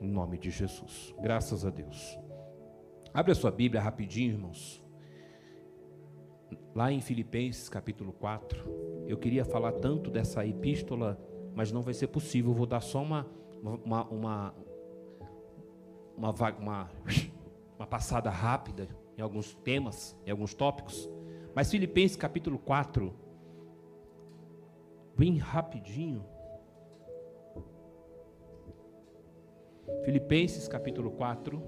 Em nome de Jesus. Graças a Deus. Abre a sua Bíblia rapidinho, irmãos. Lá em Filipenses capítulo 4. Eu queria falar tanto dessa epístola, mas não vai ser possível. Eu vou dar só uma, uma, uma, uma, uma, uma passada rápida em alguns temas, em alguns tópicos. Mas Filipenses capítulo 4, bem rapidinho. Filipenses capítulo 4.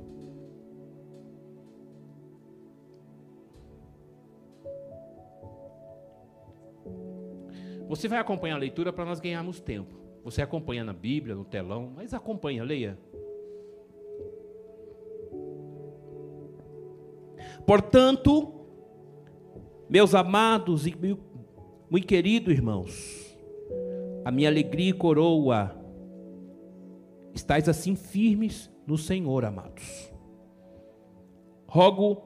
Você vai acompanhar a leitura para nós ganharmos tempo. Você acompanha na Bíblia, no telão, mas acompanha, leia. Portanto, meus amados e muito queridos irmãos, a minha alegria e coroa, estáis assim firmes no Senhor, amados. Rogo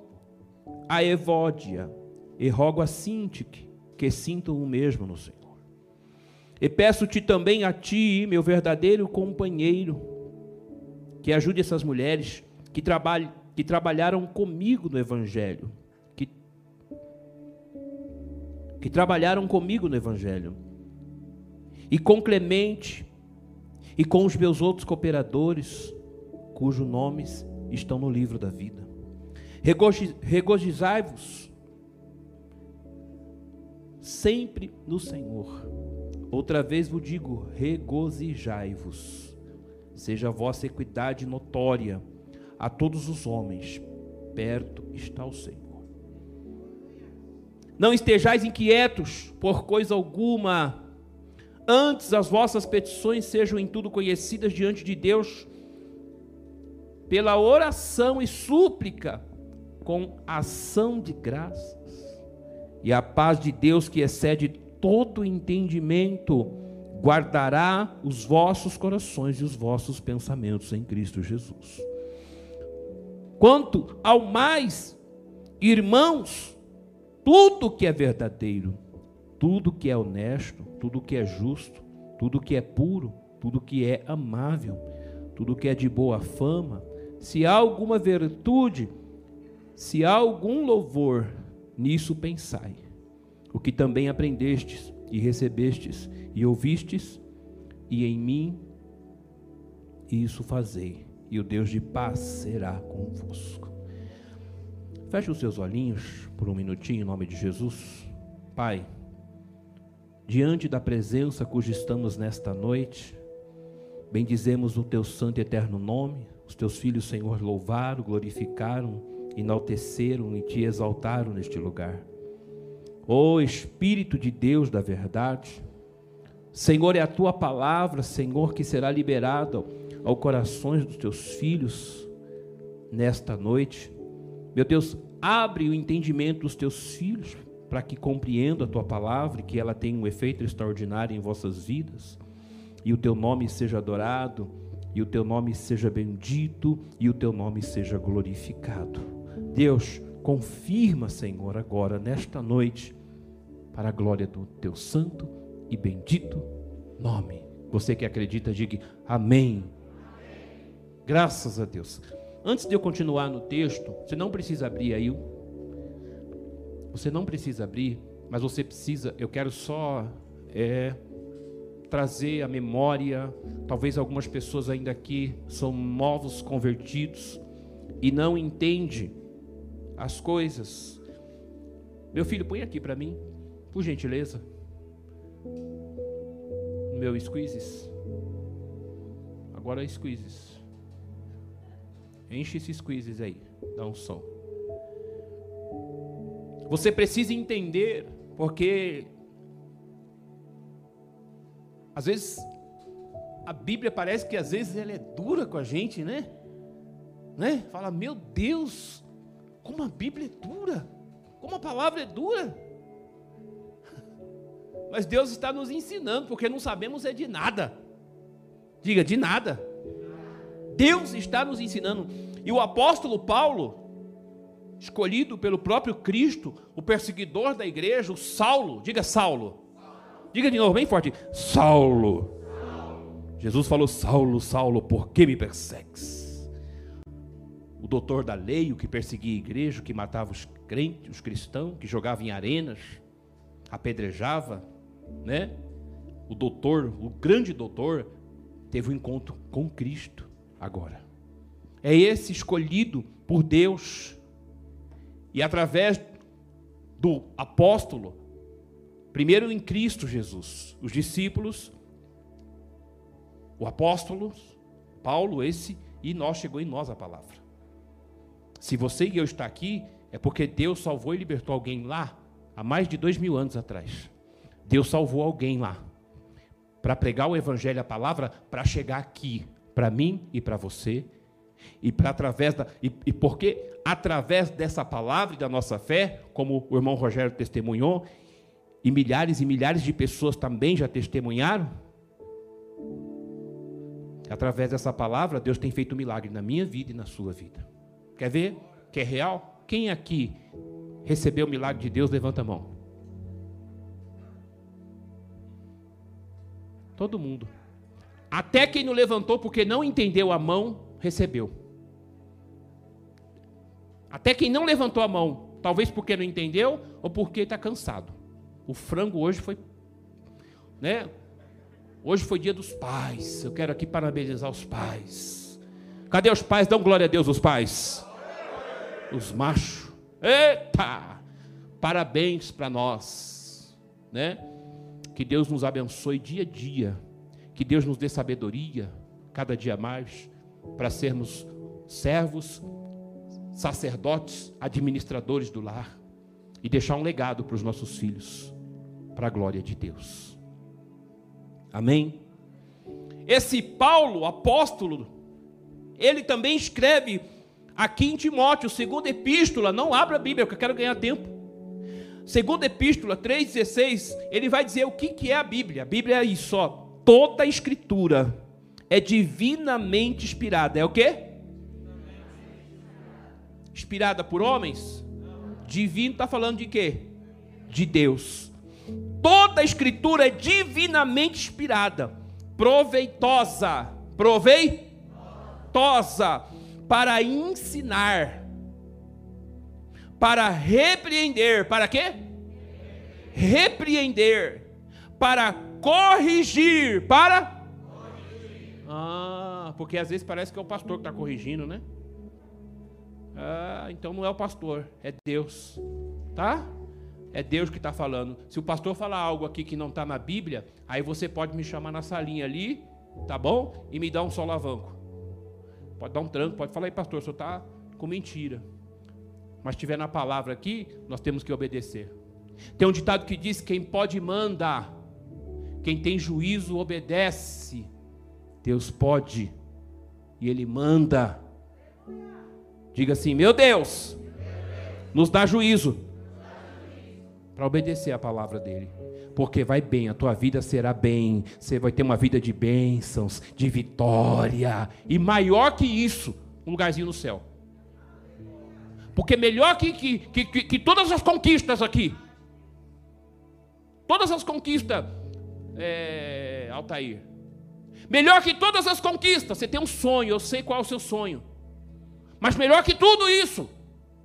a Evódia e rogo a Sintique que sintam o mesmo no Senhor. E peço-te também a ti, meu verdadeiro companheiro, que ajude essas mulheres que, trabalh que trabalharam comigo no Evangelho, que, que trabalharam comigo no Evangelho, e com Clemente, e com os meus outros cooperadores, cujos nomes estão no livro da vida. Regozijai-vos sempre no Senhor. Outra vez vos digo: regozijai-vos, seja a vossa equidade notória a todos os homens, perto está o Senhor. Não estejais inquietos por coisa alguma, antes as vossas petições sejam em tudo conhecidas diante de Deus, pela oração e súplica, com ação de graças. E a paz de Deus, que excede todo entendimento, guardará os vossos corações e os vossos pensamentos em Cristo Jesus. Quanto ao mais, irmãos, tudo que é verdadeiro, tudo que é honesto, tudo que é justo, tudo que é puro, tudo que é amável, tudo que é de boa fama, se há alguma virtude, se há algum louvor, nisso pensai o que também aprendestes e recebestes e ouvistes, e em mim isso fazei, e o Deus de paz será convosco. Feche os seus olhinhos por um minutinho em nome de Jesus. Pai, diante da presença cuja estamos nesta noite, bendizemos o teu santo e eterno nome. Os teus filhos, Senhor, louvaram, glorificaram, enalteceram e te exaltaram neste lugar. Ó oh, Espírito de Deus da verdade, Senhor, é a tua palavra, Senhor, que será liberada ao corações dos teus filhos nesta noite. Meu Deus, abre o entendimento dos teus filhos para que compreendam a tua palavra e que ela tenha um efeito extraordinário em vossas vidas. E o teu nome seja adorado, e o teu nome seja bendito, e o teu nome seja glorificado. Deus, Confirma, Senhor, agora, nesta noite, para a glória do teu santo e bendito nome. Você que acredita, diga amém. Graças a Deus. Antes de eu continuar no texto, você não precisa abrir aí. Você não precisa abrir, mas você precisa. Eu quero só é, trazer a memória. Talvez algumas pessoas ainda aqui são novos convertidos e não entendem as coisas. Meu filho, põe aqui para mim, por gentileza. Meu squeezes. Agora squeezes. Enche esses squeezes aí, dá um som. Você precisa entender, porque às vezes a Bíblia parece que às vezes ela é dura com a gente, né? Né? Fala, meu Deus, como a Bíblia é dura, como a palavra é dura. Mas Deus está nos ensinando, porque não sabemos é de nada. Diga, de nada. Deus está nos ensinando. E o apóstolo Paulo, escolhido pelo próprio Cristo, o perseguidor da igreja, o Saulo, diga Saulo. Diga de novo, bem forte: Saulo. Jesus falou: Saulo, Saulo, por que me persegues? O doutor da lei, o que perseguia a igreja, o que matava os crentes, os cristãos, que jogava em arenas, apedrejava, né? O doutor, o grande doutor, teve um encontro com Cristo agora. É esse escolhido por Deus. E através do apóstolo, primeiro em Cristo Jesus, os discípulos o apóstolo Paulo, esse, e nós chegou em nós a palavra. Se você e eu está aqui, é porque Deus salvou e libertou alguém lá, há mais de dois mil anos atrás. Deus salvou alguém lá, para pregar o evangelho, a palavra, para chegar aqui, para mim e para você, e para através da e, e porque através dessa palavra e da nossa fé, como o irmão Rogério testemunhou, e milhares e milhares de pessoas também já testemunharam, Através dessa palavra, Deus tem feito um milagre na minha vida e na sua vida. Quer ver? Que é real? Quem aqui recebeu o milagre de Deus, levanta a mão. Todo mundo. Até quem não levantou porque não entendeu a mão, recebeu. Até quem não levantou a mão, talvez porque não entendeu ou porque está cansado. O frango hoje foi, né? Hoje foi dia dos pais. Eu quero aqui parabenizar os pais. Cadê os pais? Dão glória a Deus, os pais. Os machos. Eita! Parabéns para nós, né? Que Deus nos abençoe dia a dia. Que Deus nos dê sabedoria cada dia mais para sermos servos, sacerdotes, administradores do lar e deixar um legado para os nossos filhos, para a glória de Deus. Amém? Esse Paulo, apóstolo, ele também escreve aqui em Timóteo, segunda epístola, não abra a Bíblia, porque eu quero ganhar tempo. Segunda epístola 3,16, ele vai dizer o que, que é a Bíblia. A Bíblia é isso, ó, toda a escritura é divinamente inspirada. É o quê? Inspirada por homens? Divino está falando de quê? De Deus. Toda a escritura é divinamente inspirada, proveitosa, proveitosa para ensinar, para repreender, para quê? Repreender, para corrigir, para Ah, porque às vezes parece que é o pastor que está corrigindo, né? Ah, então não é o pastor, é Deus, tá? É Deus que está falando. Se o pastor falar algo aqui que não está na Bíblia, aí você pode me chamar na salinha ali, tá bom? E me dar um solavanco. Pode dar um tranco, pode falar aí, pastor, o senhor está com mentira. Mas estiver na palavra aqui, nós temos que obedecer. Tem um ditado que diz: quem pode manda, quem tem juízo obedece. Deus pode e Ele manda. Diga assim: meu Deus, nos dá juízo para obedecer a palavra dele. Porque vai bem, a tua vida será bem, você vai ter uma vida de bênçãos, de vitória, e maior que isso, um lugarzinho no céu. Porque melhor que, que, que, que todas as conquistas aqui, todas as conquistas, é, Altair, melhor que todas as conquistas, você tem um sonho, eu sei qual é o seu sonho, mas melhor que tudo isso,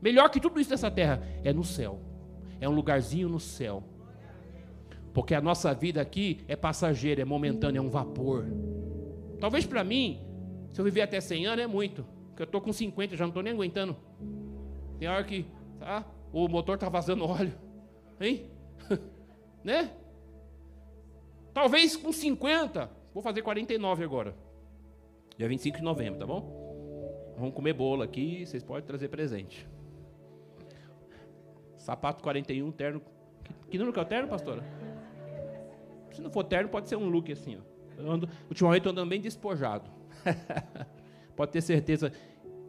melhor que tudo isso dessa terra, é no céu é um lugarzinho no céu. Porque a nossa vida aqui é passageira, é momentânea, é um vapor. Talvez para mim, se eu viver até 100 anos, é muito. Porque eu estou com 50, já não estou nem aguentando. Tem hora que tá, o motor está vazando óleo. Hein? né? Talvez com 50, vou fazer 49 agora. Dia 25 de novembro, tá bom? Vamos comer bolo aqui, vocês podem trazer presente. Sapato 41, terno. Que, que número que é o terno, pastora? Se não for terno, pode ser um look assim. Ó. Eu ando, ultimamente eu andando bem despojado. pode ter certeza,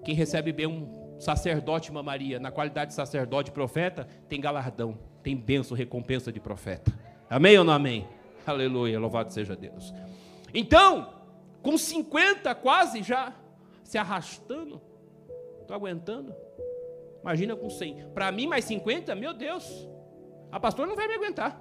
quem recebe bem um sacerdote, uma Maria, na qualidade de sacerdote profeta, tem galardão, tem bênção, recompensa de profeta. Amém ou não amém? Aleluia, louvado seja Deus. Então, com 50 quase já se arrastando, estou aguentando. Imagina com 100. Para mim, mais 50, meu Deus. A pastora não vai me aguentar.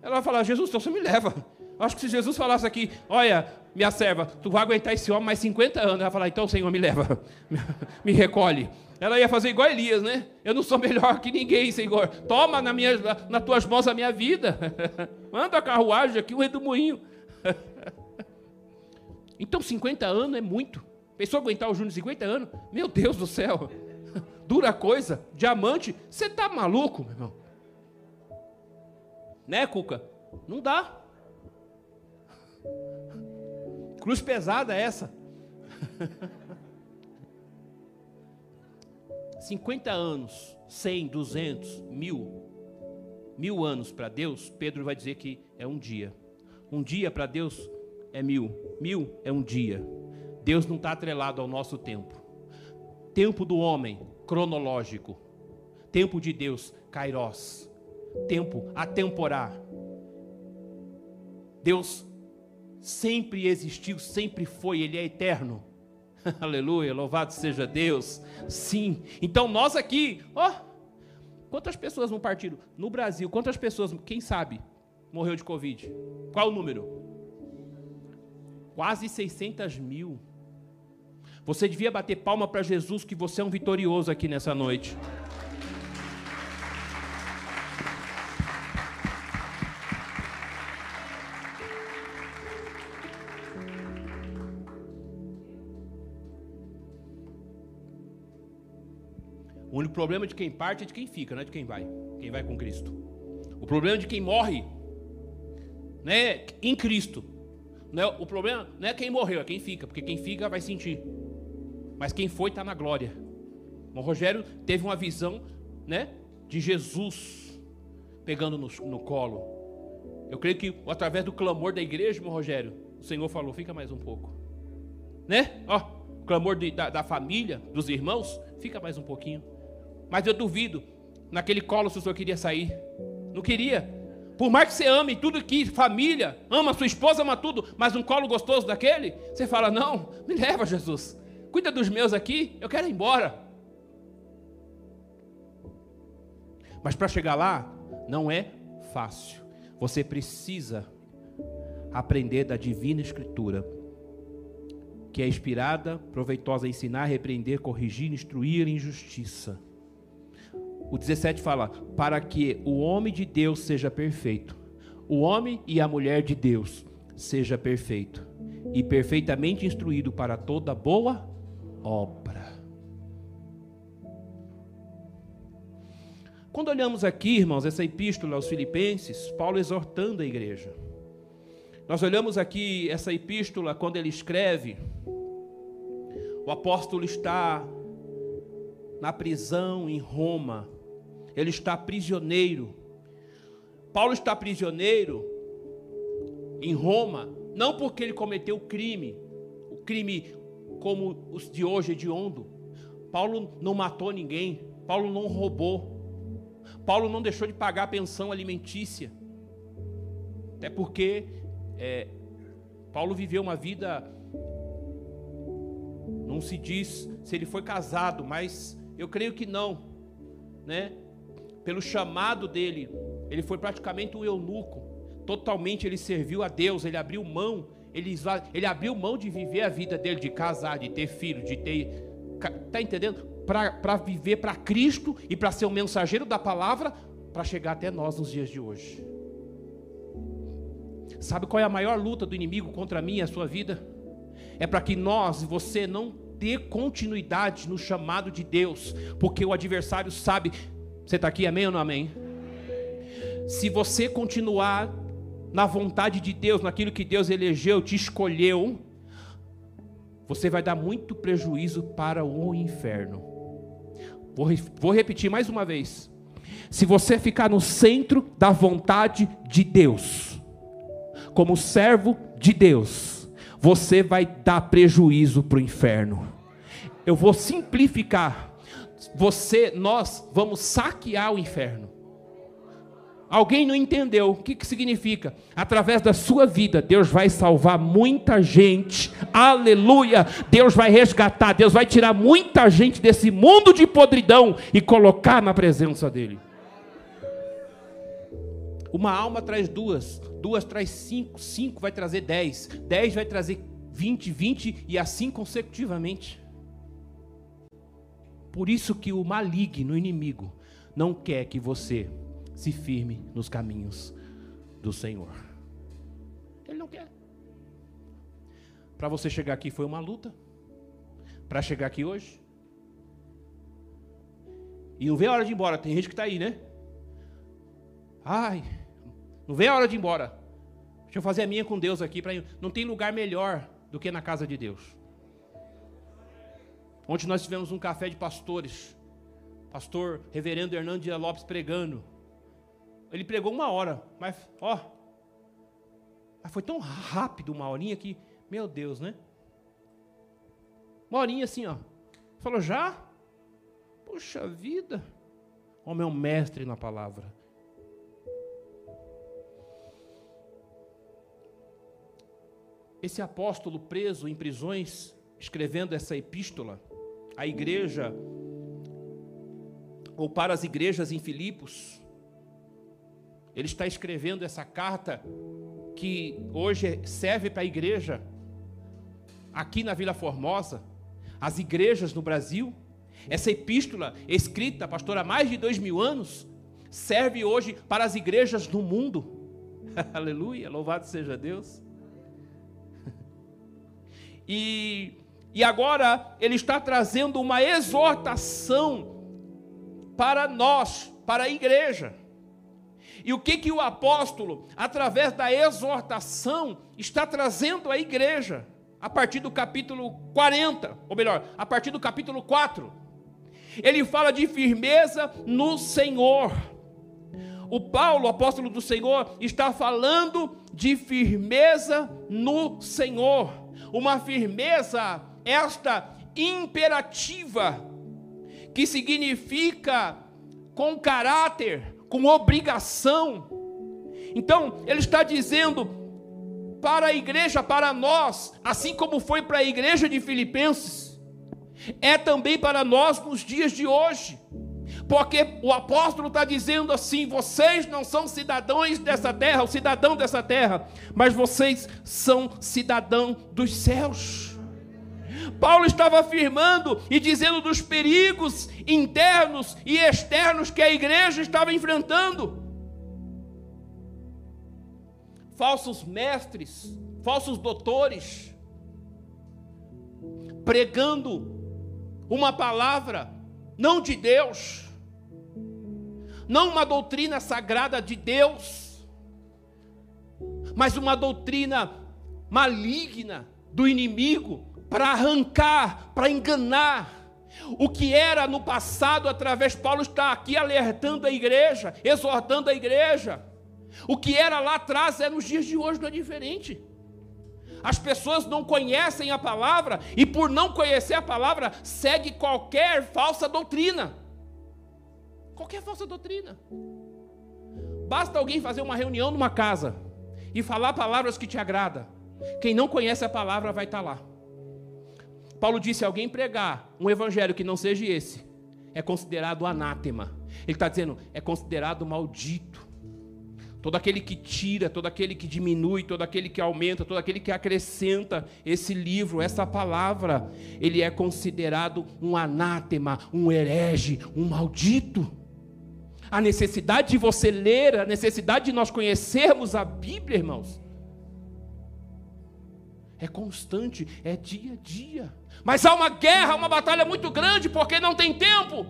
Ela vai falar: Jesus, então você me leva. Acho que se Jesus falasse aqui, olha, minha serva, tu vai aguentar esse homem mais 50 anos. Ela vai falar, então, Senhor, me leva, me recolhe. Ela ia fazer igual Elias, né? Eu não sou melhor que ninguém, Senhor. Toma na minha, nas tuas mãos a minha vida. Manda a carruagem aqui, o redemoinho. então, 50 anos é muito. Pensou aguentar o Júnior 50 anos? Meu Deus do céu. Dura coisa, diamante. Você tá maluco, meu irmão? Né, Cuca? Não dá. Cruz pesada essa. 50 anos, 100, 200, mil, mil anos para Deus, Pedro vai dizer que é um dia. Um dia para Deus é mil, mil é um dia. Deus não está atrelado ao nosso tempo. Tempo do homem, cronológico. Tempo de Deus, kairos. Tempo atemporar. Deus sempre existiu, sempre foi, Ele é eterno. Aleluia, louvado seja Deus. Sim. Então nós aqui, ó, quantas pessoas não partiram? No Brasil, quantas pessoas, quem sabe, morreu de Covid? Qual o número? Quase 600 mil. Você devia bater palma para Jesus que você é um vitorioso aqui nessa noite. O único problema de quem parte é de quem fica, não é de quem vai. Quem vai com Cristo. O problema de quem morre, né, em Cristo. Não é, o problema não é quem morreu, é quem fica, porque quem fica vai sentir. Mas quem foi está na glória. O Rogério teve uma visão, né, de Jesus pegando no, no colo. Eu creio que através do clamor da igreja, meu Rogério, o Senhor falou: fica mais um pouco, né? Ó, o clamor de, da, da família, dos irmãos, fica mais um pouquinho. Mas eu duvido, naquele colo se o senhor queria sair. Não queria. Por mais que você ame tudo que família, ama sua esposa, ama tudo, mas um colo gostoso daquele, você fala: Não, me leva, Jesus cuida dos meus aqui, eu quero ir embora. Mas para chegar lá, não é fácil. Você precisa aprender da divina escritura, que é inspirada, proveitosa a ensinar, repreender, corrigir, instruir em justiça. O 17 fala: para que o homem de Deus seja perfeito, o homem e a mulher de Deus seja perfeito e perfeitamente instruído para toda boa obra. Quando olhamos aqui, irmãos, essa epístola aos Filipenses, Paulo exortando a igreja. Nós olhamos aqui essa epístola quando ele escreve, o apóstolo está na prisão em Roma, ele está prisioneiro. Paulo está prisioneiro em Roma, não porque ele cometeu crime, o crime como os de hoje é de ondo. Paulo não matou ninguém, Paulo não roubou, Paulo não deixou de pagar a pensão alimentícia, até porque é, Paulo viveu uma vida, não se diz se ele foi casado, mas eu creio que não, né? Pelo chamado dele, ele foi praticamente um eunuco, totalmente ele serviu a Deus, ele abriu mão ele, ele abriu mão de viver a vida dele, de casar, de ter filho, de ter. Está entendendo? Para viver para Cristo e para ser um mensageiro da palavra, para chegar até nós nos dias de hoje. Sabe qual é a maior luta do inimigo contra mim e a sua vida? É para que nós e você não dê continuidade no chamado de Deus, porque o adversário sabe. Você está aqui, amém ou não amém? Se você continuar na vontade de Deus, naquilo que Deus elegeu, te escolheu, você vai dar muito prejuízo para o inferno. Vou, vou repetir mais uma vez. Se você ficar no centro da vontade de Deus, como servo de Deus, você vai dar prejuízo para o inferno. Eu vou simplificar. Você, nós vamos saquear o inferno. Alguém não entendeu o que, que significa? Através da sua vida, Deus vai salvar muita gente, aleluia! Deus vai resgatar, Deus vai tirar muita gente desse mundo de podridão e colocar na presença dEle. Uma alma traz duas, duas traz cinco, cinco vai trazer dez, dez vai trazer vinte, vinte e assim consecutivamente. Por isso que o maligno, o inimigo, não quer que você se firme nos caminhos do Senhor. Ele não quer. Para você chegar aqui foi uma luta. Para chegar aqui hoje. E não vê a hora de ir embora. Tem gente que está aí, né? Ai, não vê a hora de ir embora. Deixa eu fazer a minha com Deus aqui. Pra... Não tem lugar melhor do que na casa de Deus. Ontem nós tivemos um café de pastores. Pastor Reverendo Hernando Lopes pregando. Ele pregou uma hora, mas ó, mas foi tão rápido uma horinha que, meu Deus, né? Uma horinha assim, ó. Falou, já? Puxa vida. Homem é um mestre na palavra. Esse apóstolo preso em prisões, escrevendo essa epístola, à igreja, ou para as igrejas em Filipos, ele está escrevendo essa carta que hoje serve para a igreja aqui na Vila Formosa, as igrejas no Brasil. Essa epístola, escrita, pastor, há mais de dois mil anos, serve hoje para as igrejas no mundo. Aleluia, louvado seja Deus. E e agora ele está trazendo uma exortação para nós, para a igreja. E o que que o apóstolo, através da exortação, está trazendo à igreja? A partir do capítulo 40, ou melhor, a partir do capítulo 4. Ele fala de firmeza no Senhor. O Paulo, apóstolo do Senhor, está falando de firmeza no Senhor. Uma firmeza esta imperativa, que significa com caráter, com obrigação. Então, ele está dizendo para a igreja, para nós, assim como foi para a igreja de Filipenses, é também para nós nos dias de hoje. Porque o apóstolo está dizendo assim: vocês não são cidadãos dessa terra, o cidadão dessa terra, mas vocês são cidadão dos céus. Paulo estava afirmando e dizendo dos perigos internos e externos que a igreja estava enfrentando. Falsos mestres, falsos doutores, pregando uma palavra não de Deus, não uma doutrina sagrada de Deus, mas uma doutrina maligna do inimigo, para arrancar, para enganar. O que era no passado, através Paulo está aqui alertando a igreja, exortando a igreja. O que era lá atrás é nos dias de hoje não é diferente. As pessoas não conhecem a palavra e por não conhecer a palavra segue qualquer falsa doutrina. Qualquer falsa doutrina. Basta alguém fazer uma reunião numa casa e falar palavras que te agrada. Quem não conhece a palavra vai estar lá. Paulo disse: alguém pregar um evangelho que não seja esse, é considerado anátema. Ele está dizendo, é considerado maldito. Todo aquele que tira, todo aquele que diminui, todo aquele que aumenta, todo aquele que acrescenta esse livro, essa palavra, ele é considerado um anátema, um herege, um maldito. A necessidade de você ler, a necessidade de nós conhecermos a Bíblia, irmãos, é constante, é dia a dia. Mas há uma guerra, uma batalha muito grande, porque não tem tempo.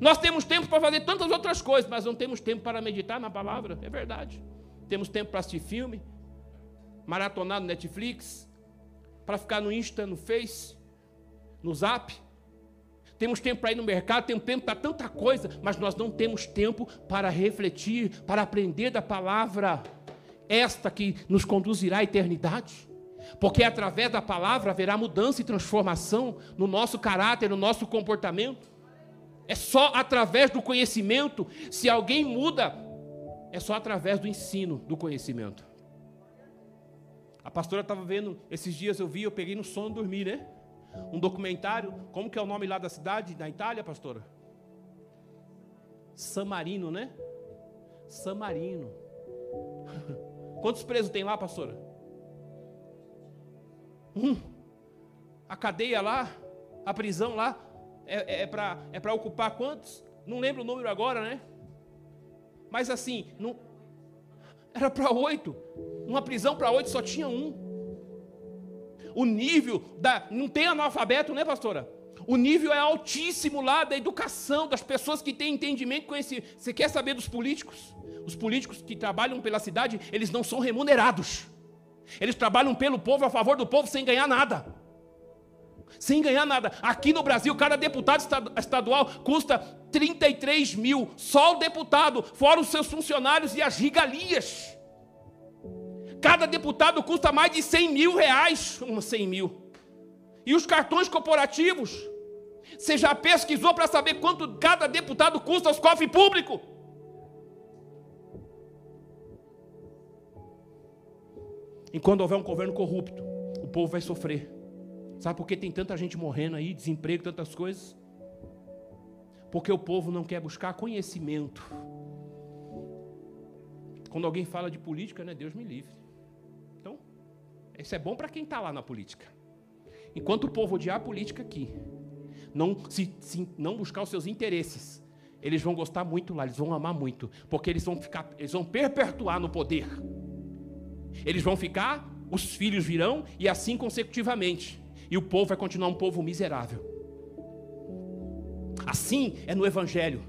Nós temos tempo para fazer tantas outras coisas, mas não temos tempo para meditar na palavra, é verdade. Temos tempo para assistir filme, maratonar no Netflix, para ficar no Insta, no Face, no Zap. Temos tempo para ir no mercado, temos tempo para tanta coisa, mas nós não temos tempo para refletir, para aprender da palavra, esta que nos conduzirá à eternidade. Porque através da palavra haverá mudança e transformação no nosso caráter, no nosso comportamento. É só através do conhecimento. Se alguém muda, é só através do ensino do conhecimento. A pastora estava vendo, esses dias eu vi, eu peguei no sono dormir, né? Um documentário, como que é o nome lá da cidade, da Itália, pastora? San Marino, né? San Marino. Quantos presos tem lá, pastora? Um. A cadeia lá, a prisão lá, é, é para é ocupar quantos? Não lembro o número agora, né? Mas assim, não, era para oito. Uma prisão para oito só tinha um. O nível da. Não tem analfabeto, né, pastora? O nível é altíssimo lá da educação, das pessoas que têm entendimento, conhecimento. Você quer saber dos políticos? Os políticos que trabalham pela cidade, eles não são remunerados. Eles trabalham pelo povo, a favor do povo, sem ganhar nada. Sem ganhar nada. Aqui no Brasil, cada deputado estadual custa 33 mil. Só o deputado, fora os seus funcionários e as regalias. Cada deputado custa mais de 100 mil reais. Uma 100 mil. E os cartões corporativos? Você já pesquisou para saber quanto cada deputado custa aos cofres públicos? E quando houver um governo corrupto, o povo vai sofrer. Sabe por que tem tanta gente morrendo aí, desemprego, tantas coisas? Porque o povo não quer buscar conhecimento. Quando alguém fala de política, né, Deus me livre. Então, isso é bom para quem está lá na política. Enquanto o povo odiar a política aqui, não, se, se, não buscar os seus interesses, eles vão gostar muito lá, eles vão amar muito, porque eles vão ficar, eles vão perpetuar no poder. Eles vão ficar, os filhos virão e assim consecutivamente. E o povo vai continuar um povo miserável. Assim é no evangelho.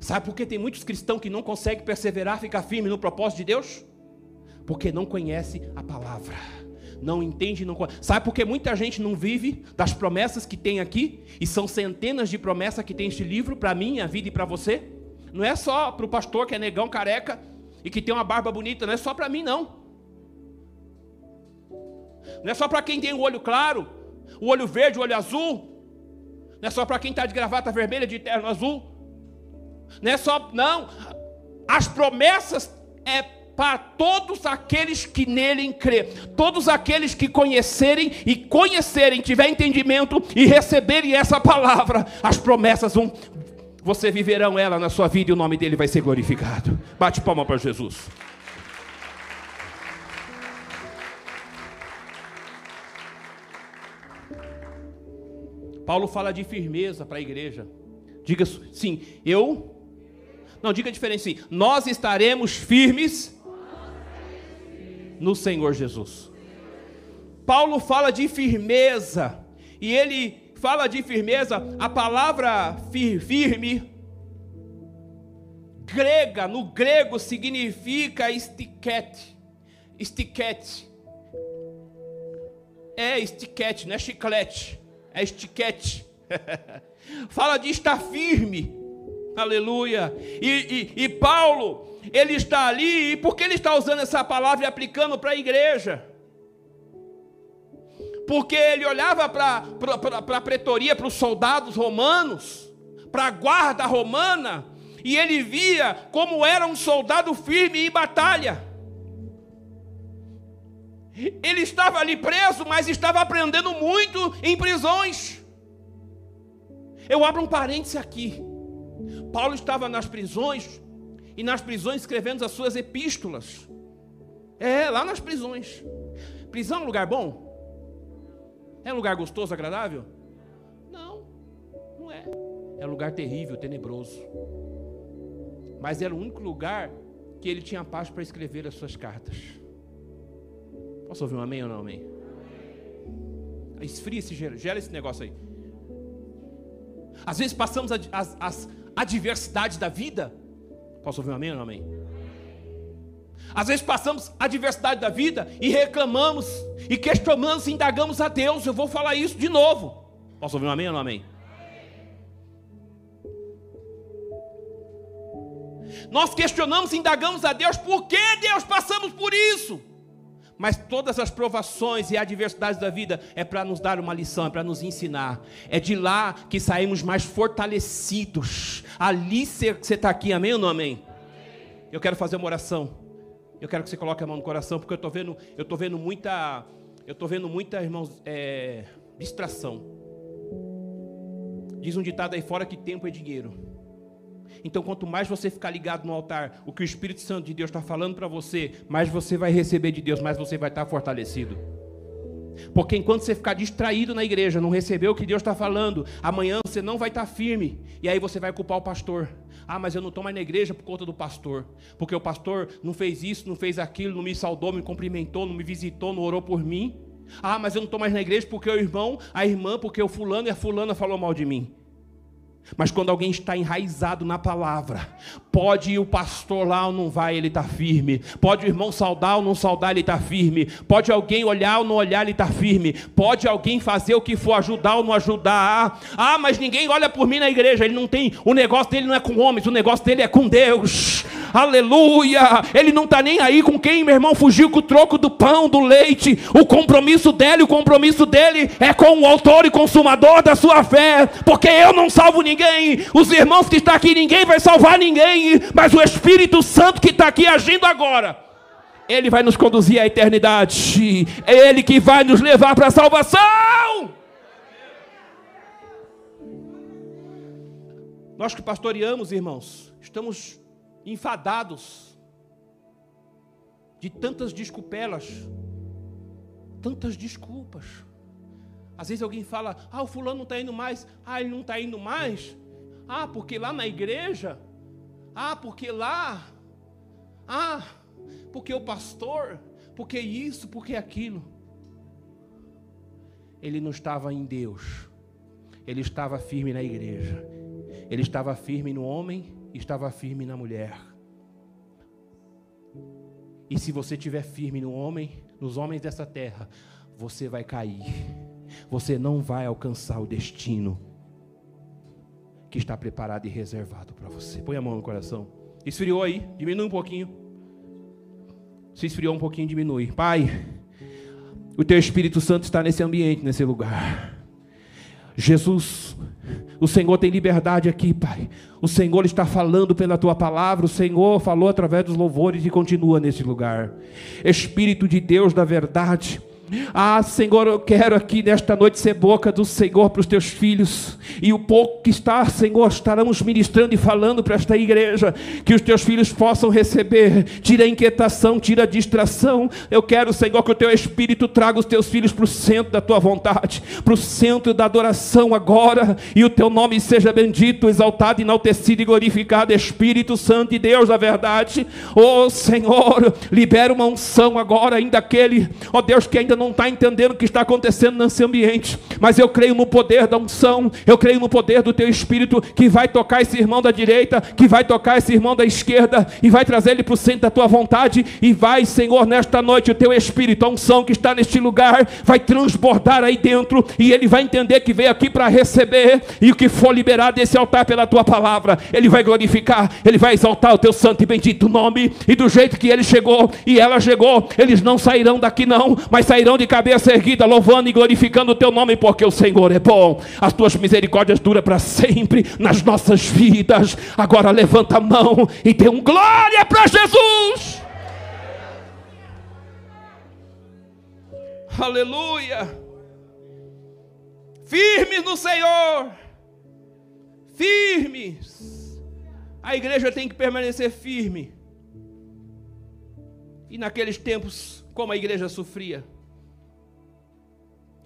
Sabe por que tem muitos cristãos que não conseguem perseverar, ficar firme no propósito de Deus? Porque não conhece a palavra não entende, não Sabe por que muita gente não vive das promessas que tem aqui? E são centenas de promessas que tem este livro para mim, a vida e para você? Não é só para o pastor que é negão careca e que tem uma barba bonita, não é só para mim não. Não é só para quem tem o olho claro, o olho verde, o olho azul. Não é só para quem está de gravata vermelha, de terno azul. Não é só, não. As promessas é para todos aqueles que nele crê, todos aqueles que conhecerem e conhecerem, tiver entendimento e receberem essa palavra, as promessas vão, você viverão ela na sua vida e o nome dele vai ser glorificado. Bate palma para Jesus. Paulo fala de firmeza para a igreja. Diga sim, eu. Não, diga a diferença sim. Nós estaremos firmes no Senhor Jesus. Paulo fala de firmeza, e ele fala de firmeza, a palavra firme, grega, no grego significa estiquete. Estiquete. É estiquete, não é chiclete, é estiquete. fala de estar firme. Aleluia. E, e, e Paulo, ele está ali, e por que ele está usando essa palavra e aplicando para a igreja? Porque ele olhava para a pretoria, para os soldados romanos, para a guarda romana, e ele via como era um soldado firme em batalha. Ele estava ali preso, mas estava aprendendo muito em prisões. Eu abro um parêntese aqui. Paulo estava nas prisões e nas prisões escrevendo as suas epístolas. É, lá nas prisões. Prisão é um lugar bom? É um lugar gostoso, agradável? Não, não é. É um lugar terrível, tenebroso. Mas era o único lugar que ele tinha paz para escrever as suas cartas. Posso ouvir um amém ou não amém? Esfria esse gelo, gela esse negócio aí. Às vezes passamos as, as, as adversidades da vida Posso ouvir um amém ou não amém? Às vezes passamos a adversidade da vida e reclamamos, e questionamos, e indagamos a Deus. Eu vou falar isso de novo. Posso ouvir um amém ou não amém? Nós questionamos e indagamos a Deus, por que Deus passamos por isso? Mas todas as provações e adversidades da vida é para nos dar uma lição, é para nos ensinar. É de lá que saímos mais fortalecidos. Ali você está aqui, amém ou não amém? Eu quero fazer uma oração. Eu quero que você coloque a mão no coração, porque eu estou vendo, eu estou vendo muita, eu estou vendo muita, irmãos, é, distração. Diz um ditado aí fora que tempo é dinheiro. Então, quanto mais você ficar ligado no altar, o que o Espírito Santo de Deus está falando para você, mais você vai receber de Deus, mais você vai estar fortalecido. Porque enquanto você ficar distraído na igreja, não receber o que Deus está falando, amanhã você não vai estar firme. E aí você vai culpar o pastor. Ah, mas eu não estou mais na igreja por conta do pastor. Porque o pastor não fez isso, não fez aquilo, não me saudou, me cumprimentou, não me visitou, não orou por mim. Ah, mas eu não estou mais na igreja porque o irmão, a irmã, porque o fulano e a fulana falou mal de mim. Mas quando alguém está enraizado na palavra, pode ir o pastor lá ou não vai, ele está firme. Pode o irmão saudar ou não saudar, ele está firme. Pode alguém olhar ou não olhar, ele está firme. Pode alguém fazer o que for ajudar ou não ajudar. Ah, mas ninguém olha por mim na igreja. Ele não tem, o negócio dele não é com homens, o negócio dele é com Deus. Aleluia! Ele não está nem aí com quem, meu irmão, fugiu com o troco do pão, do leite. O compromisso dele, o compromisso dele é com o autor e consumador da sua fé. Porque eu não salvo ninguém ninguém, os irmãos que estão aqui, ninguém vai salvar ninguém, mas o Espírito Santo que está aqui agindo agora, ele vai nos conduzir à eternidade, é Ele que vai nos levar para a salvação. Nós que pastoreamos, irmãos, estamos enfadados de tantas desculpelas, tantas desculpas. Às vezes alguém fala, ah, o fulano não está indo mais, ah, ele não está indo mais, ah, porque lá na igreja, ah, porque lá, ah, porque o pastor, porque isso, porque aquilo. Ele não estava em Deus, ele estava firme na igreja, ele estava firme no homem, estava firme na mulher. E se você estiver firme no homem, nos homens dessa terra, você vai cair você não vai alcançar o destino que está preparado e reservado para você. Põe a mão no coração. Esfriou aí, diminui um pouquinho. Se esfriou um pouquinho, diminui. Pai, o teu Espírito Santo está nesse ambiente, nesse lugar. Jesus, o Senhor tem liberdade aqui, Pai. O Senhor está falando pela tua palavra, o Senhor falou através dos louvores e continua nesse lugar. Espírito de Deus da verdade, ah, Senhor, eu quero aqui nesta noite ser boca do Senhor para os teus filhos. E o pouco que está, Senhor, estaremos ministrando e falando para esta igreja. Que os teus filhos possam receber. Tira a inquietação, tira a distração. Eu quero, Senhor, que o teu Espírito traga os teus filhos para o centro da tua vontade, para o centro da adoração agora. E o teu nome seja bendito, exaltado, enaltecido e glorificado. Espírito Santo e Deus da verdade. Oh, Senhor, libera uma unção agora, ainda aquele, ó oh Deus, que ainda ainda não está entendendo o que está acontecendo nesse ambiente, mas eu creio no poder da unção, eu creio no poder do teu espírito que vai tocar esse irmão da direita, que vai tocar esse irmão da esquerda e vai trazer ele para o centro da tua vontade e vai, Senhor, nesta noite o teu espírito, a unção que está neste lugar, vai transbordar aí dentro e ele vai entender que veio aqui para receber e o que for liberado desse altar pela tua palavra, ele vai glorificar, ele vai exaltar o teu santo e bendito nome e do jeito que ele chegou e ela chegou, eles não sairão daqui não, mas sairão de cabeça erguida, louvando e glorificando o teu nome, porque o Senhor é bom. As tuas misericórdias duram para sempre nas nossas vidas. Agora levanta a mão e dê um glória para Jesus. Aleluia. Firmes no Senhor. Firmes. A igreja tem que permanecer firme. E naqueles tempos, como a igreja sofria,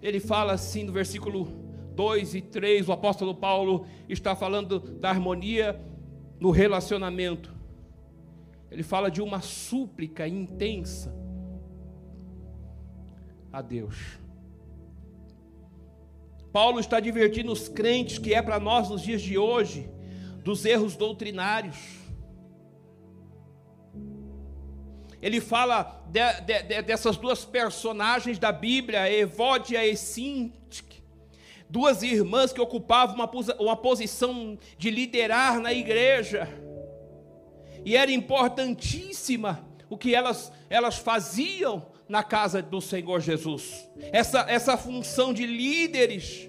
ele fala assim no versículo 2 e 3, o apóstolo Paulo está falando da harmonia no relacionamento. Ele fala de uma súplica intensa a Deus. Paulo está divertindo os crentes, que é para nós nos dias de hoje, dos erros doutrinários. Ele fala de, de, de, dessas duas personagens da Bíblia, Evódia e Sintique, duas irmãs que ocupavam uma, uma posição de liderar na igreja, e era importantíssima o que elas, elas faziam na casa do Senhor Jesus, essa, essa função de líderes,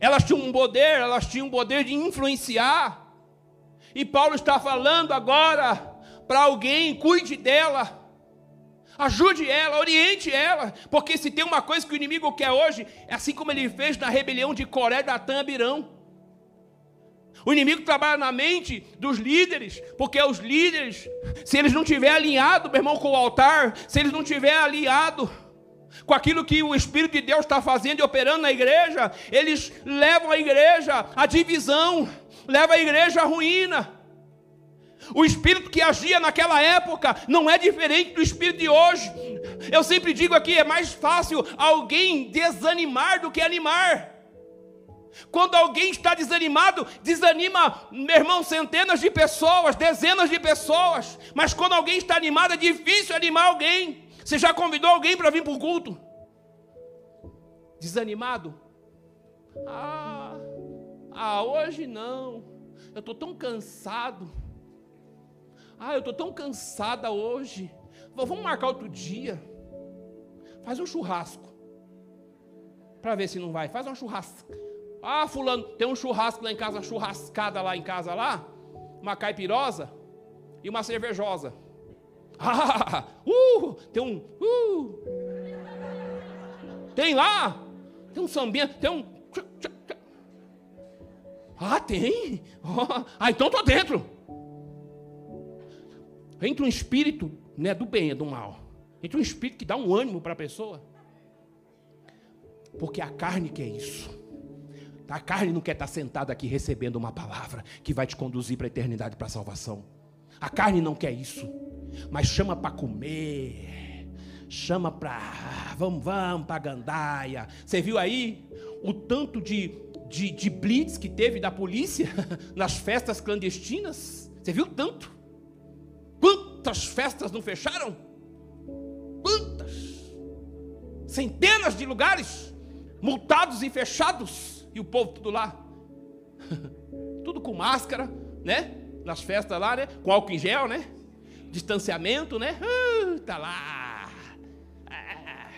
elas tinham um poder, elas tinham um poder de influenciar, e Paulo está falando agora para alguém, cuide dela. Ajude ela, oriente ela, porque se tem uma coisa que o inimigo quer hoje, é assim como ele fez na rebelião de Coré, Datã, Abirão. O inimigo trabalha na mente dos líderes, porque os líderes, se eles não tiverem alinhado, meu irmão, com o altar, se eles não tiverem alinhado com aquilo que o Espírito de Deus está fazendo e operando na igreja, eles levam a igreja à divisão, levam a igreja à ruína. O espírito que agia naquela época não é diferente do espírito de hoje. Eu sempre digo aqui: é mais fácil alguém desanimar do que animar. Quando alguém está desanimado, desanima, meu irmão, centenas de pessoas, dezenas de pessoas. Mas quando alguém está animado, é difícil animar alguém. Você já convidou alguém para vir para o culto? Desanimado? Ah, ah, hoje não. Eu estou tão cansado. Ah, eu estou tão cansada hoje. Vamos marcar outro dia. Faz um churrasco. Para ver se não vai. Faz um churrasco. Ah, fulano, tem um churrasco lá em casa, uma churrascada lá em casa lá. Uma caipirosa e uma cervejosa. Ah, uh, tem um. Uh. Tem lá. Tem um sambinha, tem um. Ah, tem? Oh, ah, então tô dentro. Entra um espírito, não é do bem, é do mal. Entra um espírito que dá um ânimo para a pessoa. Porque a carne quer isso. A carne não quer estar sentada aqui recebendo uma palavra que vai te conduzir para a eternidade, para a salvação. A carne não quer isso. Mas chama para comer. Chama para. Vamos, vamos para gandaia. Você viu aí o tanto de, de, de blitz que teve da polícia nas festas clandestinas? Você viu tanto? Quantas festas não fecharam? Quantas? Centenas de lugares multados e fechados e o povo tudo lá. tudo com máscara, né? Nas festas lá, né? Com álcool em gel, né? Distanciamento, né? Uh, tá lá. Ah,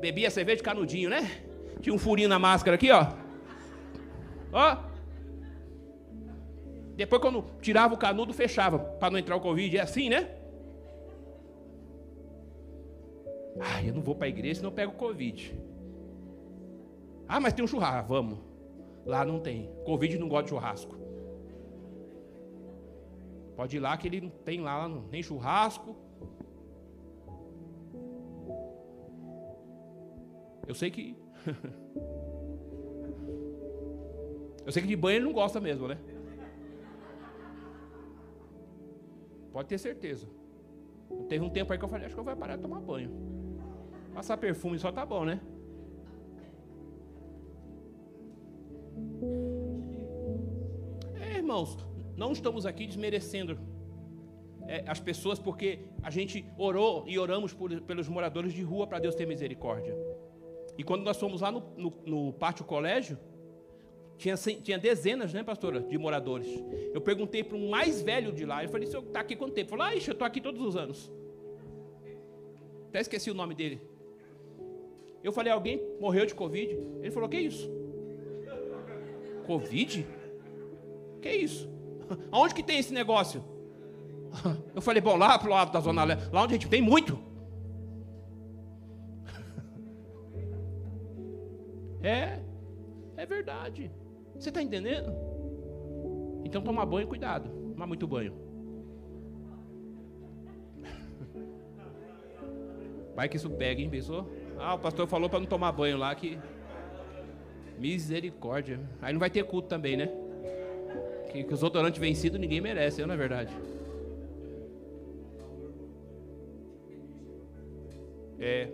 bebia cerveja de canudinho, né? Tinha um furinho na máscara aqui, ó. Ó. Depois, quando tirava o canudo, fechava, para não entrar o Covid. É assim, né? Ah, eu não vou para a igreja, senão eu pego o Covid. Ah, mas tem um churrasco. Vamos. Lá não tem. Covid não gosta de churrasco. Pode ir lá que ele não tem lá nem churrasco. Eu sei que. eu sei que de banho ele não gosta mesmo, né? Pode ter certeza. Teve um tempo aí que eu falei, acho que eu vou parar de tomar banho. Passar perfume só tá bom, né? É, irmãos, não estamos aqui desmerecendo é, as pessoas porque a gente orou e oramos por, pelos moradores de rua para Deus ter misericórdia. E quando nós fomos lá no, no, no pátio colégio, tinha, tinha dezenas, né, pastora, de moradores. Eu perguntei para um mais velho de lá. Eu falei, senhor está aqui quanto tempo? Ele falou, ah, ixi, eu estou aqui todos os anos. Até esqueci o nome dele. Eu falei, alguém morreu de Covid? Ele falou, que isso? Covid? Que isso? Aonde que tem esse negócio? Eu falei, bom, lá pro lado da Zona Leste, lá onde a gente tem muito. É, é verdade. Você está entendendo? Então toma banho, cuidado. Toma muito banho. Vai que isso pega, hein, pessoal? Ah, o pastor falou para não tomar banho lá que. Misericórdia. Aí não vai ter culto também, né? Que, que os odorantes vencidos ninguém merece, não é verdade? É.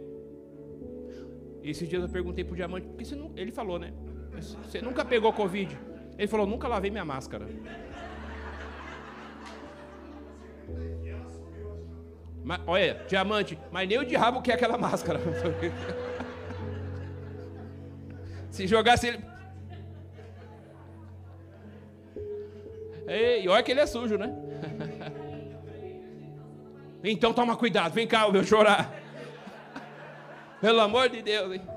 Esses dias eu perguntei pro diamante, porque não, ele falou, né? Você nunca pegou Covid? Ele falou: Nunca lavei minha máscara. Mas, olha, diamante, mas nem o diabo quer aquela máscara. Se jogasse ele. Ei, olha que ele é sujo, né? então toma cuidado, vem cá, meu chorar. Pelo amor de Deus, hein?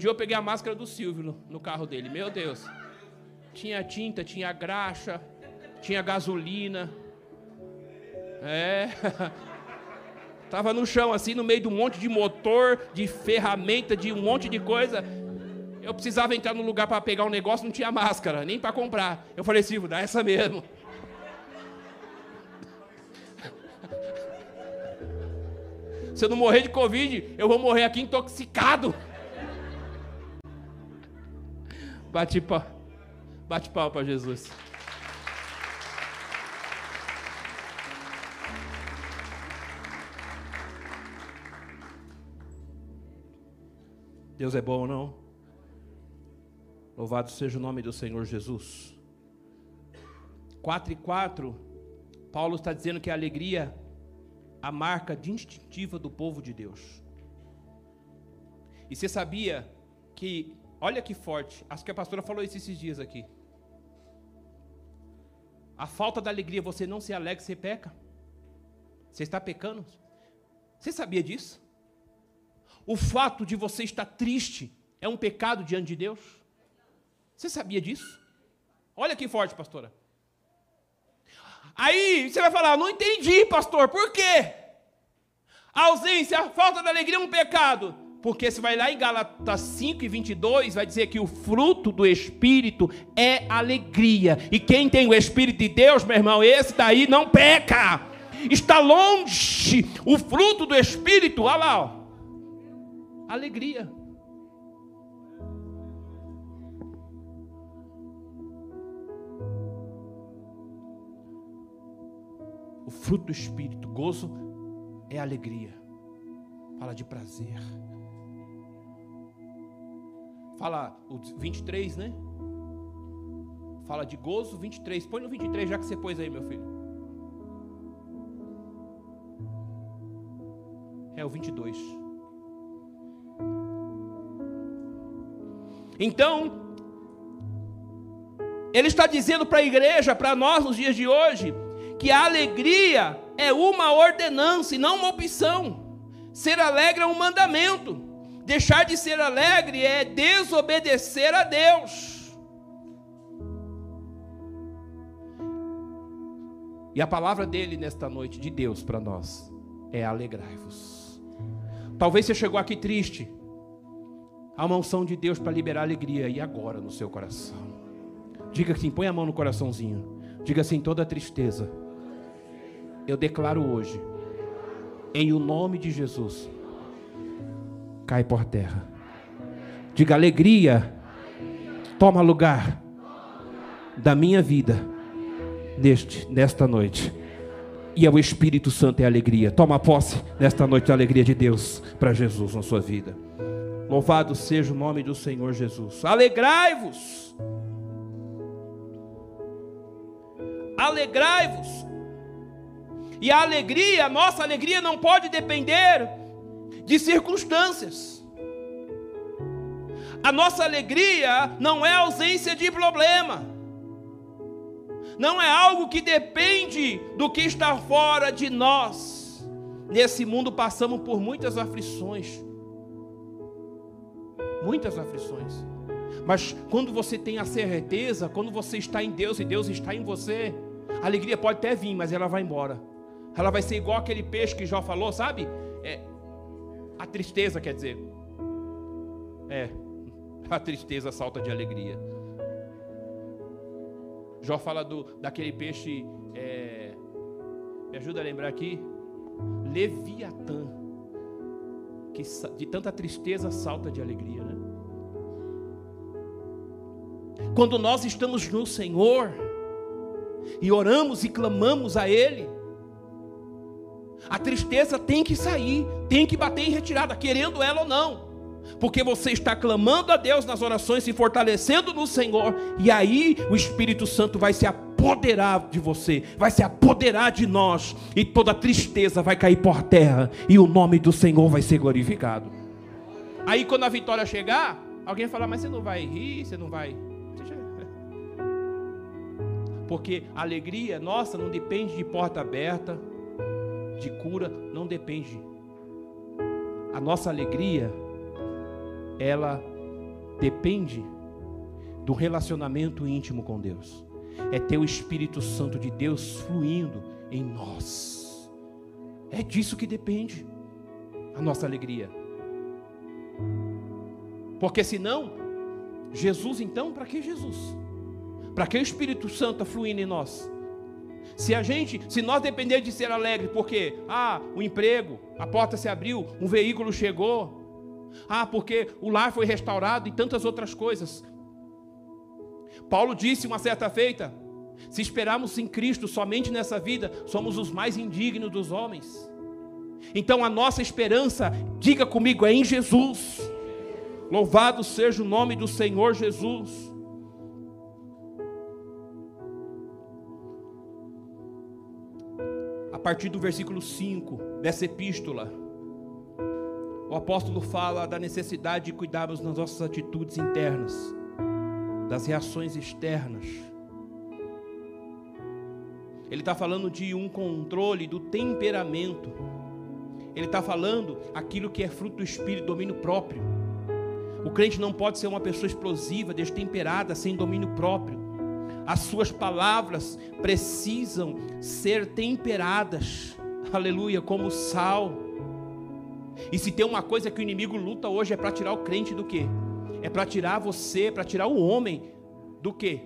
Dia eu peguei a máscara do Silvio no, carro dele, meu Deus. Tinha tinta, tinha graxa, tinha gasolina. É. Tava no chão assim, no meio de um monte de motor, de ferramenta, de um monte de coisa. Eu eu precisava entrar no lugar para pegar um negócio, não tinha máscara, nem para comprar. Eu falei, Silvio, dá essa mesmo. Se eu não morrer de Covid, eu vou morrer aqui intoxicado. Bate pau. Bate pau para Jesus. Deus é bom ou não? Louvado seja o nome do Senhor Jesus. 4 e 4, Paulo está dizendo que a alegria a marca distintiva do povo de Deus. E você sabia que, olha que forte, acho que a pastora falou isso esses dias aqui. A falta da alegria, você não se alegra, você peca. Você está pecando. Você sabia disso? O fato de você estar triste é um pecado diante de Deus? Você sabia disso? Olha que forte, pastora. Aí você vai falar, não entendi, pastor, por quê? A ausência, a falta de alegria é um pecado. Porque você vai lá em Gálatas 5 e 22, vai dizer que o fruto do Espírito é alegria. E quem tem o Espírito de Deus, meu irmão, esse daí não peca. Está longe o fruto do Espírito, olha lá, ó. alegria. O fruto do Espírito, gozo é alegria. Fala de prazer. Fala o 23, né? Fala de gozo, 23. Põe no 23 já que você pôs aí, meu filho. É o 22. Então, ele está dizendo para a igreja, para nós nos dias de hoje, que a alegria é uma ordenança e não uma opção. Ser alegre é um mandamento. Deixar de ser alegre é desobedecer a Deus. E a palavra dele nesta noite, de Deus para nós, é alegrai-vos. Talvez você chegou aqui triste. Há uma unção de Deus para liberar alegria e agora no seu coração. Diga assim, põe a mão no coraçãozinho. Diga assim, toda tristeza eu declaro hoje, em o nome de Jesus, cai por terra. Diga alegria, toma lugar da minha vida neste, nesta noite. E é o Espírito Santo é alegria. Toma posse nesta noite da alegria de Deus para Jesus na sua vida. Louvado seja o nome do Senhor Jesus. Alegrai-vos. Alegrai-vos e a alegria, a nossa alegria não pode depender de circunstâncias. A nossa alegria não é ausência de problema. Não é algo que depende do que está fora de nós. Nesse mundo passamos por muitas aflições. Muitas aflições. Mas quando você tem a certeza, quando você está em Deus e Deus está em você, a alegria pode até vir, mas ela vai embora. Ela vai ser igual aquele peixe que Jó falou, sabe? A tristeza quer dizer. É, a tristeza salta de alegria. Jó fala do, daquele peixe. É, me ajuda a lembrar aqui. Leviatã. Que de tanta tristeza salta de alegria, né? Quando nós estamos no Senhor e oramos e clamamos a Ele, a tristeza tem que sair, tem que bater em retirada, querendo ela ou não. Porque você está clamando a Deus nas orações, se fortalecendo no Senhor, e aí o Espírito Santo vai se apoderar de você, vai se apoderar de nós, e toda tristeza vai cair por terra, e o nome do Senhor vai ser glorificado. Aí quando a vitória chegar, alguém vai falar, mas você não vai rir, você não vai. Porque a alegria nossa não depende de porta aberta, de cura não depende. A nossa alegria, ela depende do relacionamento íntimo com Deus. É ter o Espírito Santo de Deus fluindo em nós. É disso que depende a nossa alegria. Porque senão, Jesus, então, para que Jesus? Para que o Espírito Santo fluindo em nós? Se a gente, se nós depender de ser alegre, porque ah, o emprego, a porta se abriu, um veículo chegou, ah, porque o lar foi restaurado e tantas outras coisas. Paulo disse uma certa feita: se esperarmos em Cristo somente nessa vida, somos os mais indignos dos homens. Então a nossa esperança, diga comigo, é em Jesus. Louvado seja o nome do Senhor Jesus. Partir do versículo 5 dessa epístola, o apóstolo fala da necessidade de cuidarmos das nossas atitudes internas, das reações externas. Ele está falando de um controle do temperamento. Ele está falando aquilo que é fruto do espírito, domínio próprio. O crente não pode ser uma pessoa explosiva, destemperada, sem domínio próprio. As suas palavras precisam ser temperadas, aleluia, como sal. E se tem uma coisa que o inimigo luta hoje é para tirar o crente do quê? É para tirar você, para tirar o homem do quê?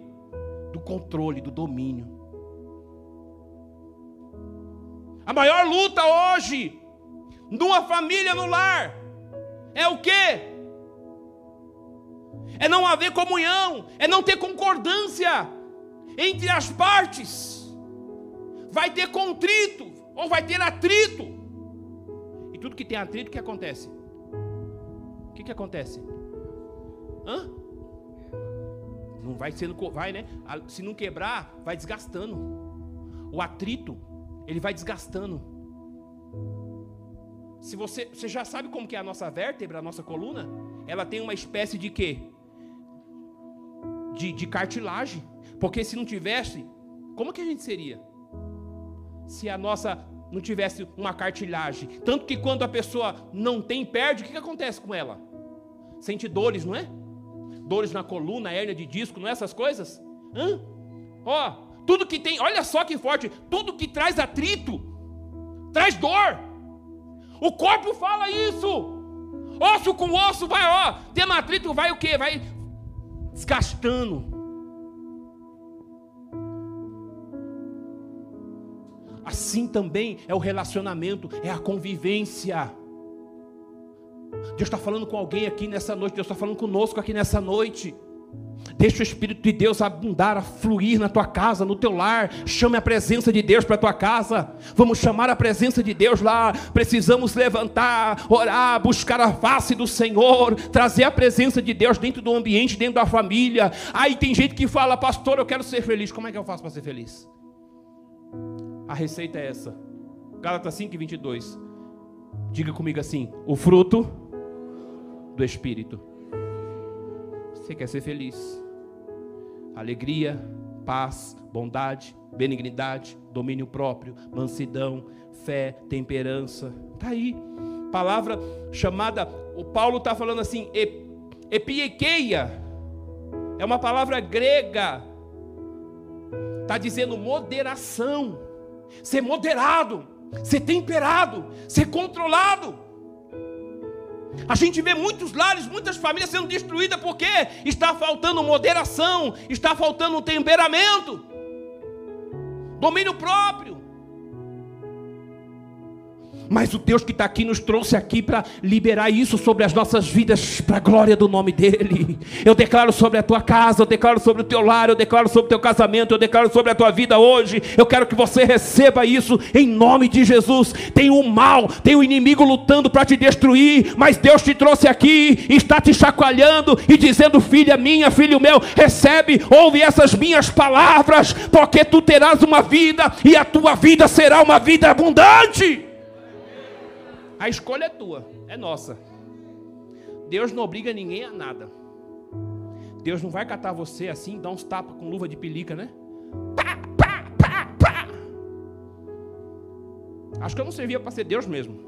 Do controle, do domínio. A maior luta hoje, numa família no lar, é o quê? é não haver comunhão, é não ter concordância entre as partes. Vai ter contrito, ou vai ter atrito. E tudo que tem atrito, o que acontece? O que, que acontece? Hã? Não vai sendo, vai, né? Se não quebrar, vai desgastando. O atrito, ele vai desgastando. Se você, você já sabe como que é a nossa vértebra, a nossa coluna, ela tem uma espécie de quê? de, de cartilagem. Porque se não tivesse, como que a gente seria? Se a nossa não tivesse uma cartilagem. Tanto que quando a pessoa não tem, perde, o que, que acontece com ela? Sente dores, não é? Dores na coluna, hérnia de disco, não é essas coisas? Hã? Ó, tudo que tem, olha só que forte, tudo que traz atrito, traz dor. O corpo fala isso. Osso com osso vai, ó, tendo atrito vai o quê? Vai desgastando. Assim também é o relacionamento, é a convivência. Deus está falando com alguém aqui nessa noite, Deus está falando conosco aqui nessa noite. Deixa o Espírito de Deus abundar, a fluir na tua casa, no teu lar. Chame a presença de Deus para a tua casa. Vamos chamar a presença de Deus lá. Precisamos levantar, orar, buscar a face do Senhor, trazer a presença de Deus dentro do ambiente, dentro da família. Aí tem gente que fala, pastor, eu quero ser feliz. Como é que eu faço para ser feliz? A receita é essa. Gálatas 5, 22. Diga comigo assim: o fruto do Espírito você quer ser feliz. Alegria, paz, bondade, benignidade, domínio próprio, mansidão, fé, temperança. Está aí. Palavra chamada, o Paulo está falando assim, epiekeia. É uma palavra grega. Está dizendo moderação. Ser moderado, ser temperado, ser controlado. A gente vê muitos lares, muitas famílias sendo destruídas porque está faltando moderação, está faltando temperamento, domínio próprio. Mas o Deus que está aqui nos trouxe aqui para liberar isso sobre as nossas vidas, para a glória do nome dEle. Eu declaro sobre a tua casa, eu declaro sobre o teu lar, eu declaro sobre o teu casamento, eu declaro sobre a tua vida hoje. Eu quero que você receba isso em nome de Jesus. Tem o mal, tem o inimigo lutando para te destruir, mas Deus te trouxe aqui, está te chacoalhando e dizendo: Filha minha, filho meu, recebe, ouve essas minhas palavras, porque tu terás uma vida e a tua vida será uma vida abundante. A escolha é tua, é nossa. Deus não obriga ninguém a nada. Deus não vai catar você assim, dar uns tapas com luva de pelica, né? Pá, pá, pá, pá. Acho que eu não servia para ser Deus mesmo.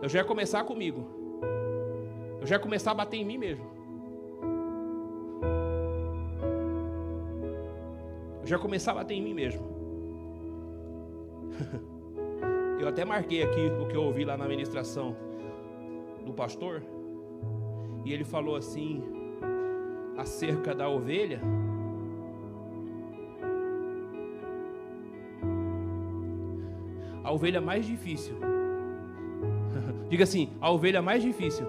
Eu já ia começar comigo. Eu já ia começar a bater em mim mesmo. Eu já ia começar a bater em mim mesmo. Eu até marquei aqui o que eu ouvi lá na ministração do pastor. E ele falou assim: acerca da ovelha, a ovelha mais difícil. Diga assim: a ovelha mais difícil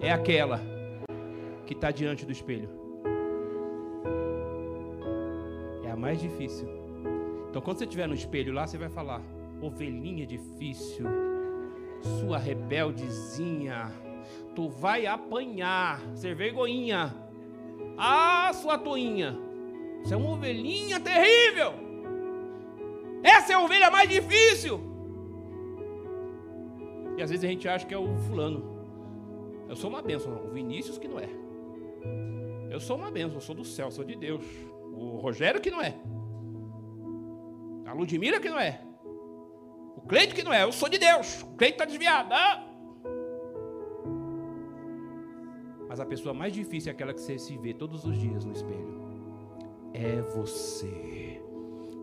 é aquela que está diante do espelho. É a mais difícil. Então, quando você estiver no espelho lá, você vai falar: ovelhinha difícil, sua rebeldezinha, tu vai apanhar, ser vergonhinha. Ah, sua toinha, você é uma ovelhinha terrível. Essa é a ovelha mais difícil. E às vezes a gente acha que é o fulano. Eu sou uma bênção, o Vinícius que não é. Eu sou uma bênção, eu sou do céu, sou de Deus. O Rogério que não é. Ludmila que não é. O Cleito que não é, eu sou de Deus. O Cleito está desviado. Ah! Mas a pessoa mais difícil é aquela que você se vê todos os dias no espelho. É você.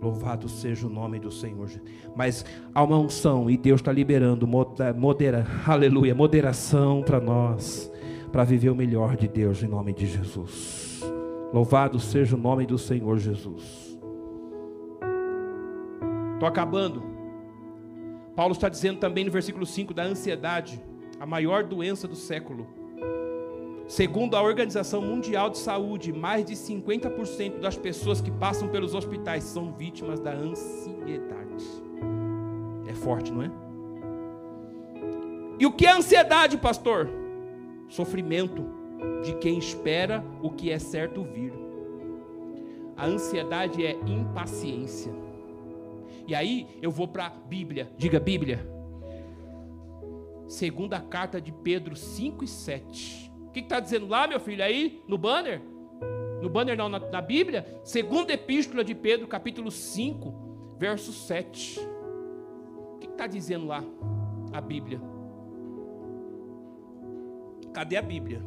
Louvado seja o nome do Senhor. Mas há uma unção e Deus está liberando modera, aleluia, moderação para nós, para viver o melhor de Deus em nome de Jesus. Louvado seja o nome do Senhor Jesus. Estou acabando. Paulo está dizendo também no versículo 5 da ansiedade, a maior doença do século. Segundo a Organização Mundial de Saúde, mais de 50% das pessoas que passam pelos hospitais são vítimas da ansiedade. É forte, não é? E o que é ansiedade, pastor? Sofrimento de quem espera o que é certo vir. A ansiedade é impaciência. E aí eu vou para a Bíblia. Diga Bíblia. Segunda carta de Pedro 5 e 7. O que está dizendo lá, meu filho, aí no banner? No banner não, na, na Bíblia? Segunda Epístola de Pedro, capítulo 5, verso 7. O que está dizendo lá a Bíblia? Cadê a Bíblia?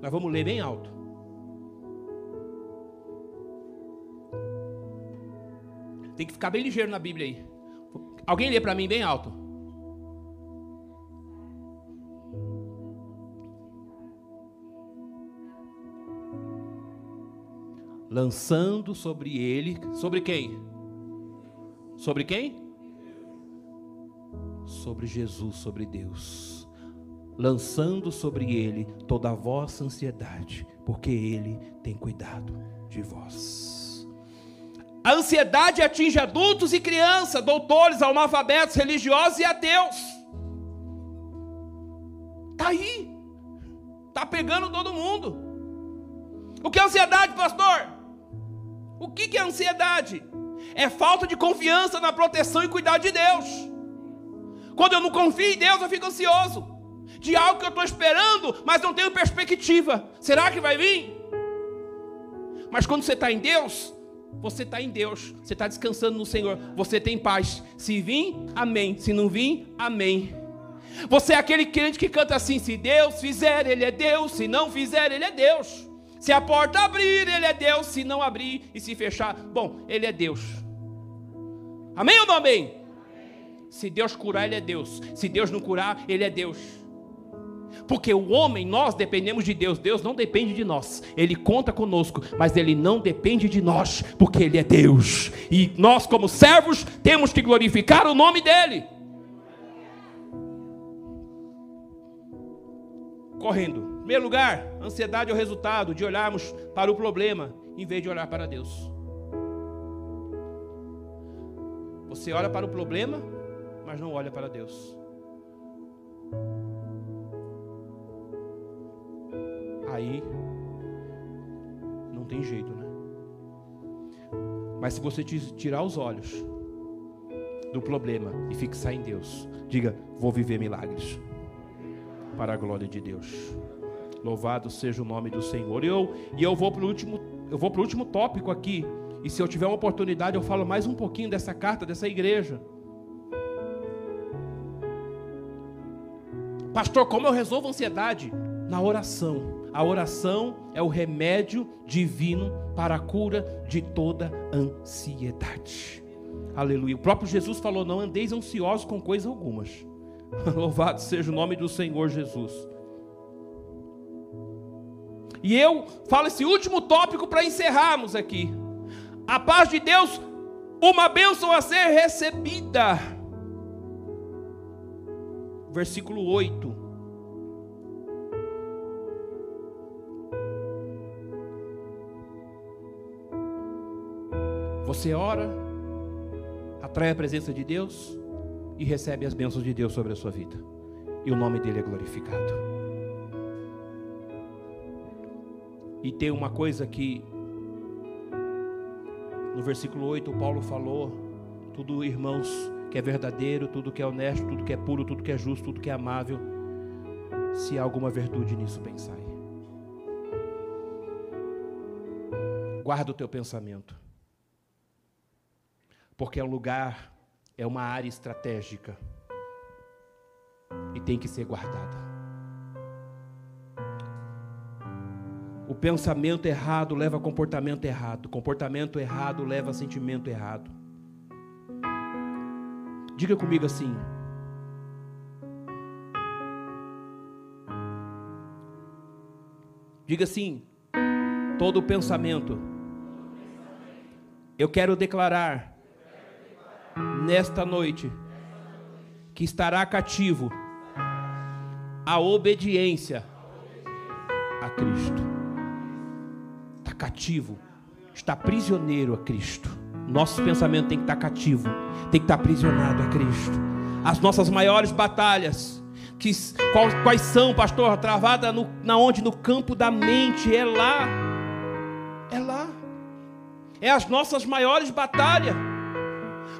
Nós vamos ler bem alto. Tem que ficar bem ligeiro na Bíblia aí. Alguém lê para mim bem alto. lançando sobre ele, sobre quem? Sobre quem? Sobre Jesus, sobre Deus. Lançando sobre ele toda a vossa ansiedade, porque ele tem cuidado de vós. A ansiedade atinge adultos e crianças, doutores, analfabetos, religiosos e ateus. Está aí. Está pegando todo mundo. O que é ansiedade, pastor? O que é ansiedade? É falta de confiança na proteção e cuidado de Deus. Quando eu não confio em Deus, eu fico ansioso. De algo que eu estou esperando, mas não tenho perspectiva. Será que vai vir? Mas quando você está em Deus, você está em Deus, você está descansando no Senhor, você tem paz. Se vir, amém. Se não vir, amém. Você é aquele crente que canta assim: se Deus fizer, Ele é Deus, se não fizer, Ele é Deus. Se a porta abrir, Ele é Deus. Se não abrir e se fechar, bom, Ele é Deus. Amém ou não amém? Se Deus curar, Ele é Deus. Se Deus não curar, Ele é Deus. Porque o homem, nós dependemos de Deus. Deus não depende de nós. Ele conta conosco, mas Ele não depende de nós, porque Ele é Deus. E nós, como servos, temos que glorificar o nome dEle. Correndo. Em primeiro lugar, ansiedade é o resultado de olharmos para o problema em vez de olhar para Deus. Você olha para o problema, mas não olha para Deus. Aí não tem jeito, né? Mas se você tirar os olhos do problema e fixar em Deus, diga: vou viver milagres para a glória de Deus. Louvado seja o nome do Senhor. E eu, e eu vou para o último, eu vou para o último tópico aqui. E se eu tiver uma oportunidade, eu falo mais um pouquinho dessa carta, dessa igreja. Pastor, como eu resolvo a ansiedade? Na oração. A oração é o remédio divino para a cura de toda ansiedade. Aleluia. O próprio Jesus falou: Não andeis ansiosos com coisas algumas. Louvado seja o nome do Senhor Jesus. E eu falo esse último tópico para encerrarmos aqui. A paz de Deus, uma bênção a ser recebida. Versículo 8. Você ora, atrai a presença de Deus e recebe as bênçãos de Deus sobre a sua vida. E o nome dele é glorificado. E tem uma coisa que no versículo 8 Paulo falou: tudo, irmãos, que é verdadeiro, tudo que é honesto, tudo que é puro, tudo que é justo, tudo que é amável, se há alguma virtude nisso, pensai. Guarda o teu pensamento porque é um lugar, é uma área estratégica e tem que ser guardada. O pensamento errado leva a comportamento errado, comportamento errado leva a sentimento errado. Diga comigo assim. Diga assim: todo pensamento, eu quero declarar nesta noite que estará cativo a obediência a Cristo. Está cativo, está prisioneiro a Cristo. Nosso pensamento tem que estar cativo, tem que estar aprisionado a Cristo. As nossas maiores batalhas, que, quais, quais são, pastor? Travada no, na onde? No campo da mente, é lá. É lá. É as nossas maiores batalhas.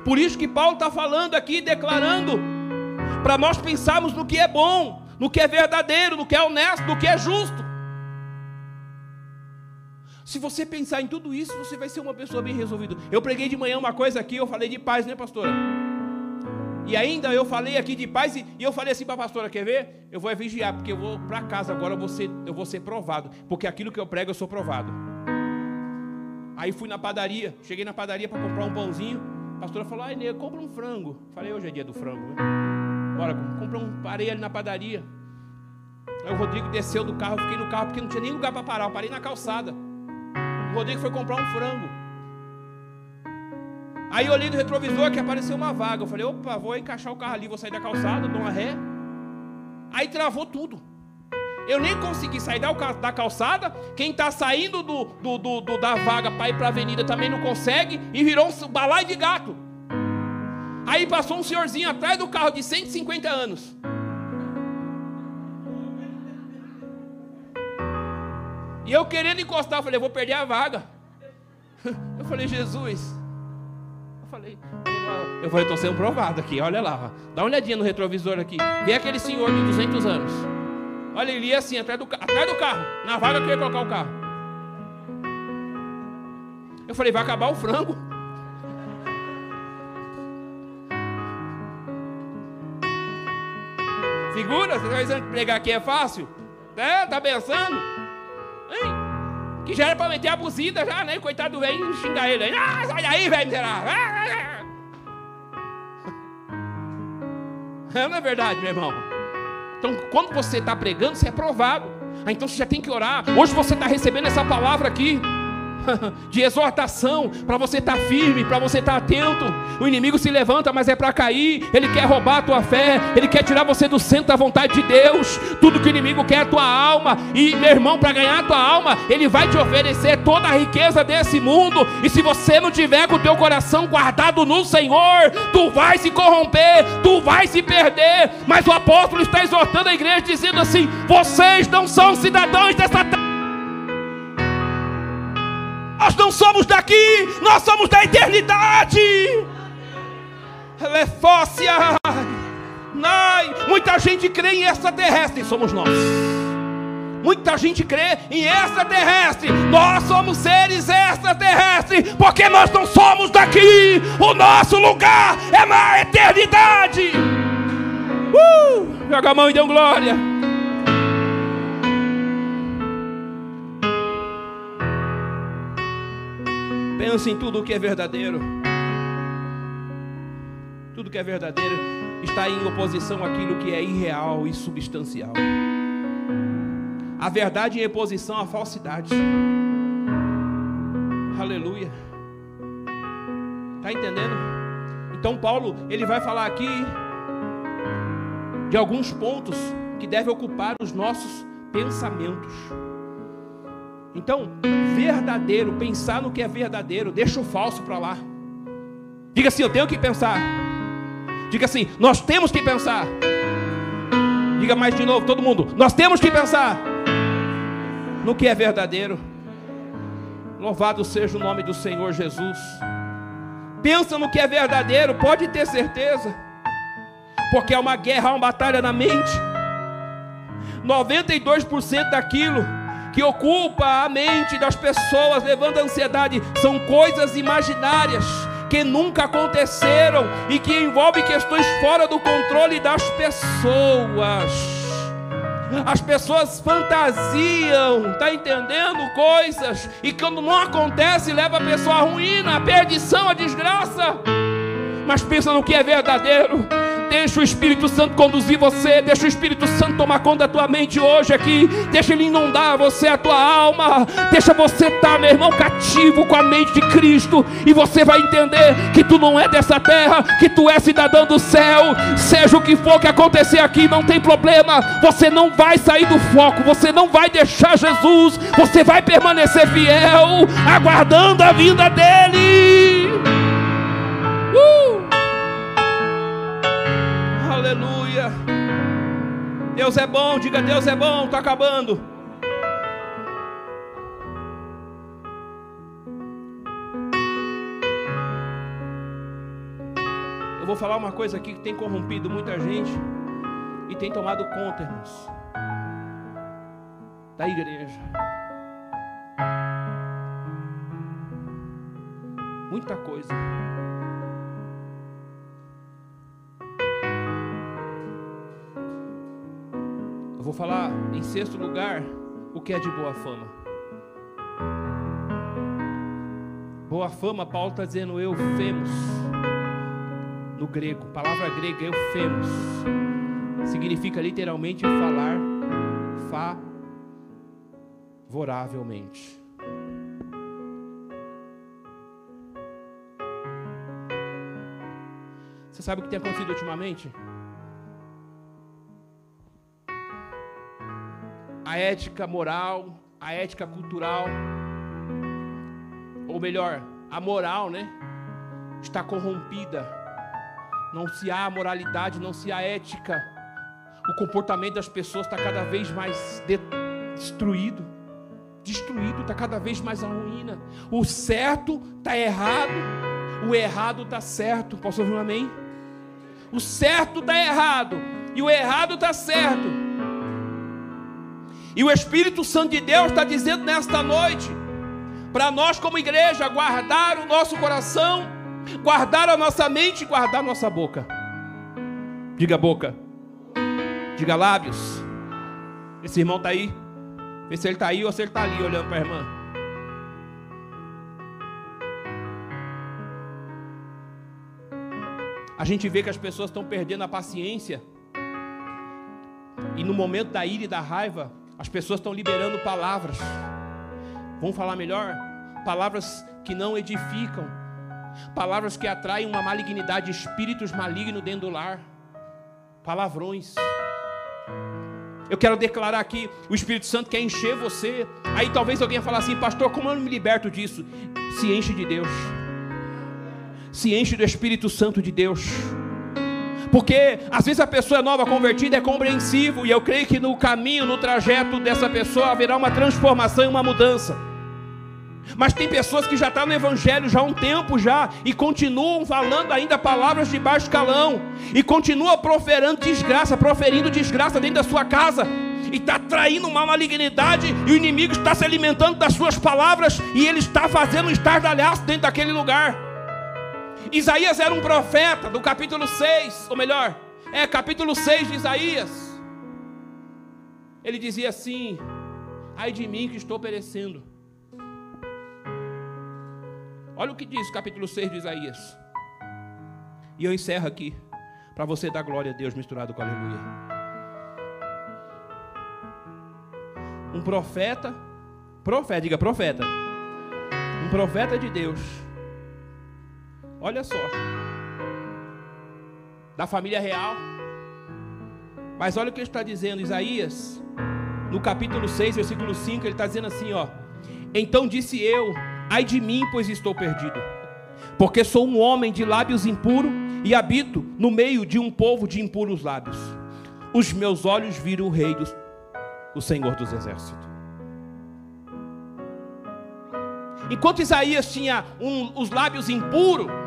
Por isso que Paulo está falando aqui, declarando, para nós pensarmos no que é bom, no que é verdadeiro, no que é honesto, no que é justo. Se você pensar em tudo isso, você vai ser uma pessoa bem resolvida. Eu preguei de manhã uma coisa aqui, eu falei de paz, né, pastora? E ainda eu falei aqui de paz e, e eu falei assim para a pastora, quer ver? Eu vou vigiar, porque eu vou para casa agora, eu vou, ser, eu vou ser provado. Porque aquilo que eu prego, eu sou provado. Aí fui na padaria, cheguei na padaria para comprar um pãozinho pastora falou: ai, nego, compra um frango. Falei: hoje é dia do frango. Né? Bora, compra um. Parei ali na padaria. Aí o Rodrigo desceu do carro, fiquei no carro porque não tinha nem lugar para parar. Eu parei na calçada. O Rodrigo foi comprar um frango. Aí eu olhei no retrovisor que apareceu uma vaga. Eu falei: opa, vou encaixar o carro ali, vou sair da calçada, dou uma ré. Aí travou tudo. Eu nem consegui sair da calçada. Quem está saindo do, do, do, do, da vaga para ir para a avenida também não consegue. E virou um balai de gato. Aí passou um senhorzinho atrás do carro de 150 anos. E eu querendo encostar, eu falei, vou perder a vaga. Eu falei, Jesus. Eu falei, eu falei, estou sendo provado aqui, olha lá. Dá uma olhadinha no retrovisor aqui. Vê aquele senhor de 200 anos. Olha, ele ia assim, atrás do, atrás do carro, na vaga que eu ia colocar o carro. Eu falei, vai acabar o frango. Figura, você está pensando que pregar aqui é fácil? É, tá pensando? Hein? Que já era para meter a buzida já, né? Coitado do velho xingar ele. Ah, sai daí, velho miserável. É, não é verdade, meu irmão? Então, quando você está pregando, você é provado. Ah, então você já tem que orar. Hoje você está recebendo essa palavra aqui. de exortação, para você estar tá firme, para você estar tá atento. O inimigo se levanta, mas é para cair. Ele quer roubar a tua fé, ele quer tirar você do centro da vontade de Deus. Tudo que o inimigo quer é a tua alma. E meu irmão, para ganhar a tua alma, ele vai te oferecer toda a riqueza desse mundo. E se você não tiver com o teu coração guardado no Senhor, tu vai se corromper, tu vai se perder. Mas o apóstolo está exortando a igreja dizendo assim: vocês não são cidadãos dessa terra nós não somos daqui, nós somos da eternidade. Lefócia. Nai. Muita gente crê em extraterrestre, somos nós. Muita gente crê em extraterrestre. Nós somos seres extraterrestres, porque nós não somos daqui. O nosso lugar é na eternidade. Uh! Joga a mão e dê glória. Pensa em tudo o que é verdadeiro. Tudo que é verdadeiro está em oposição àquilo que é irreal e substancial. A verdade em oposição à falsidade. Aleluia. Está entendendo? Então Paulo, ele vai falar aqui de alguns pontos que devem ocupar os nossos pensamentos. Então, verdadeiro, pensar no que é verdadeiro, deixa o falso para lá. Diga assim, eu tenho que pensar. Diga assim, nós temos que pensar. Diga mais de novo, todo mundo. Nós temos que pensar no que é verdadeiro. Louvado seja o nome do Senhor Jesus. Pensa no que é verdadeiro, pode ter certeza. Porque é uma guerra, uma batalha na mente. 92% daquilo que ocupa a mente das pessoas, levando ansiedade, são coisas imaginárias que nunca aconteceram e que envolvem questões fora do controle das pessoas. As pessoas fantasiam, tá entendendo coisas e quando não acontece leva a pessoa à ruína, à perdição, à desgraça. Mas pensa no que é verdadeiro. Deixa o Espírito Santo conduzir você. Deixa o Espírito Santo tomar conta da tua mente hoje aqui. Deixa ele inundar você, a tua alma. Deixa você estar, meu irmão, cativo com a mente de Cristo. E você vai entender que tu não é dessa terra, que tu é cidadão do céu. Seja o que for que acontecer aqui, não tem problema. Você não vai sair do foco. Você não vai deixar Jesus. Você vai permanecer fiel, aguardando a vinda dele. Aleluia. Deus é bom, diga Deus é bom, está acabando. Eu vou falar uma coisa aqui que tem corrompido muita gente e tem tomado conta, irmãos, da igreja. Muita coisa. Eu vou falar em sexto lugar o que é de boa fama. Boa fama, Paulo está dizendo eufemos. No grego, palavra grega eufemos. Significa literalmente falar favoravelmente. Você sabe o que tem acontecido ultimamente? A ética moral, a ética cultural, ou melhor, a moral, né? Está corrompida. Não se há moralidade, não se há ética. O comportamento das pessoas está cada vez mais destruído. Destruído, está cada vez mais a ruína. O certo está errado, o errado está certo. Posso ouvir um amém? O certo está errado e o errado está certo. E o Espírito Santo de Deus está dizendo nesta noite, para nós como igreja, guardar o nosso coração, guardar a nossa mente, guardar a nossa boca. Diga boca, diga lábios. Esse irmão está aí. Vê se ele está aí ou se ele está ali olhando para a irmã. A gente vê que as pessoas estão perdendo a paciência. E no momento da ira e da raiva, as pessoas estão liberando palavras. Vamos falar melhor? Palavras que não edificam. Palavras que atraem uma malignidade, espíritos malignos dentro do lar. Palavrões. Eu quero declarar aqui, o Espírito Santo quer encher você. Aí talvez alguém falar assim, pastor, como eu me liberto disso? Se enche de Deus. Se enche do Espírito Santo de Deus. Porque às vezes a pessoa é nova convertida é compreensivo, e eu creio que no caminho, no trajeto dessa pessoa haverá uma transformação e uma mudança. Mas tem pessoas que já estão tá no Evangelho já há um tempo já e continuam falando ainda palavras de baixo calão e continua proferindo desgraça, proferindo desgraça dentro da sua casa e está traindo uma malignidade e o inimigo está se alimentando das suas palavras e ele está fazendo um estardalhaço dentro daquele lugar. Isaías era um profeta do capítulo 6, ou melhor, é capítulo 6 de Isaías. Ele dizia assim: Ai de mim que estou perecendo. Olha o que diz capítulo 6 de Isaías. E eu encerro aqui, para você dar glória a Deus misturado com aleluia. um profeta, profeta, diga profeta, um profeta de Deus. Olha só, da família real. Mas olha o que ele está dizendo, Isaías, no capítulo 6, versículo 5, ele está dizendo assim: ó. Então disse eu: Ai de mim, pois estou perdido, porque sou um homem de lábios impuros e habito no meio de um povo de impuros lábios. Os meus olhos viram o Rei dos, o Senhor dos Exércitos. Enquanto Isaías tinha um, os lábios impuros,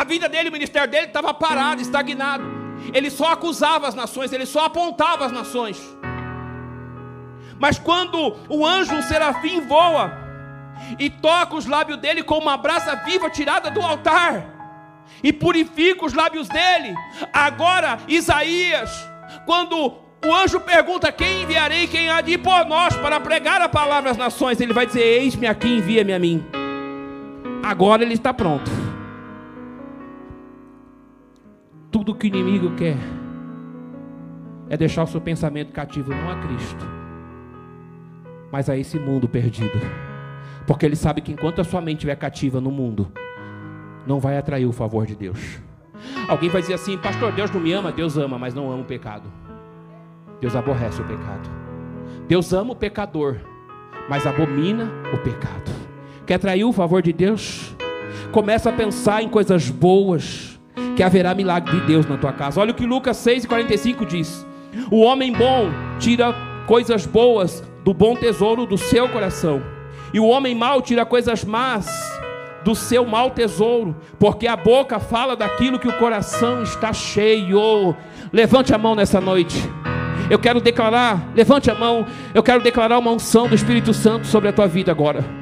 a vida dele, o ministério dele estava parado, estagnado. Ele só acusava as nações, ele só apontava as nações. Mas quando o anjo, serafim, voa e toca os lábios dele com uma brasa viva tirada do altar e purifica os lábios dele, agora Isaías, quando o anjo pergunta: Quem enviarei? Quem há de ir por nós para pregar a palavra às nações? Ele vai dizer: Eis-me aqui, envia-me a mim. Agora ele está pronto. Tudo que o inimigo quer é deixar o seu pensamento cativo não a Cristo, mas a esse mundo perdido. Porque ele sabe que enquanto a sua mente estiver cativa no mundo, não vai atrair o favor de Deus. Alguém vai dizer assim, pastor, Deus não me ama, Deus ama, mas não ama o pecado. Deus aborrece o pecado. Deus ama o pecador, mas abomina o pecado. Quer atrair o favor de Deus? Começa a pensar em coisas boas que haverá milagre de Deus na tua casa. Olha o que Lucas 6,45 diz: O homem bom tira coisas boas do bom tesouro do seu coração, e o homem mau tira coisas más do seu mau tesouro, porque a boca fala daquilo que o coração está cheio. Levante a mão nessa noite. Eu quero declarar, levante a mão, eu quero declarar uma unção do Espírito Santo sobre a tua vida agora.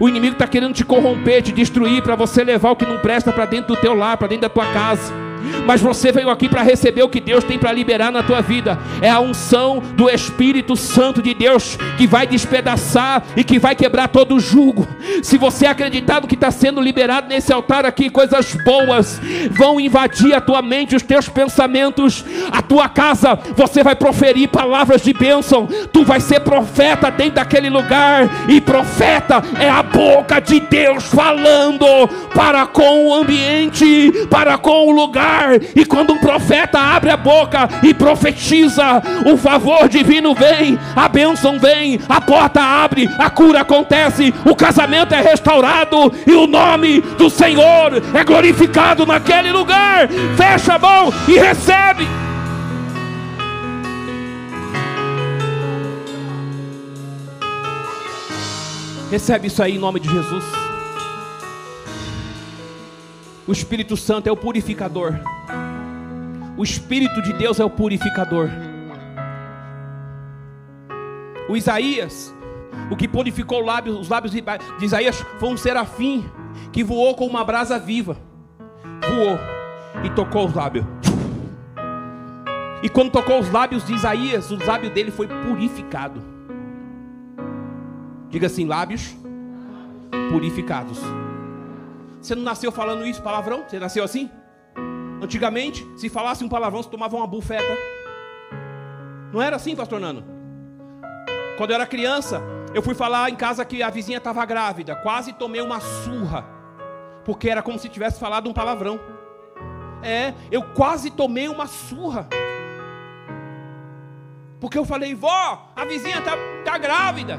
O inimigo está querendo te corromper, te destruir, para você levar o que não presta para dentro do teu lar, para dentro da tua casa mas você veio aqui para receber o que Deus tem para liberar na tua vida. É a unção do Espírito Santo de Deus que vai despedaçar e que vai quebrar todo o jugo. Se você acreditar no que está sendo liberado nesse altar aqui, coisas boas vão invadir a tua mente, os teus pensamentos, a tua casa. Você vai proferir palavras de bênção. Tu vai ser profeta dentro daquele lugar. E profeta é a boca de Deus falando para com o ambiente, para com o lugar e quando um profeta abre a boca e profetiza, o favor divino vem, a bênção vem, a porta abre, a cura acontece, o casamento é restaurado e o nome do Senhor é glorificado naquele lugar. Fecha a mão e recebe. Recebe isso aí em nome de Jesus. O Espírito Santo é o purificador. O Espírito de Deus é o purificador. O Isaías, o que purificou os lábios, os lábios de Isaías foi um serafim que voou com uma brasa viva. Voou e tocou os lábios. E quando tocou os lábios de Isaías, o lábio dele foi purificado. Diga assim: lábios purificados. Você não nasceu falando isso, palavrão? Você nasceu assim? Antigamente, se falasse um palavrão, você tomava uma bufeta. Não era assim, pastor Nano? Quando eu era criança, eu fui falar em casa que a vizinha estava grávida. Quase tomei uma surra. Porque era como se tivesse falado um palavrão. É, eu quase tomei uma surra. Porque eu falei, vó, a vizinha está tá grávida.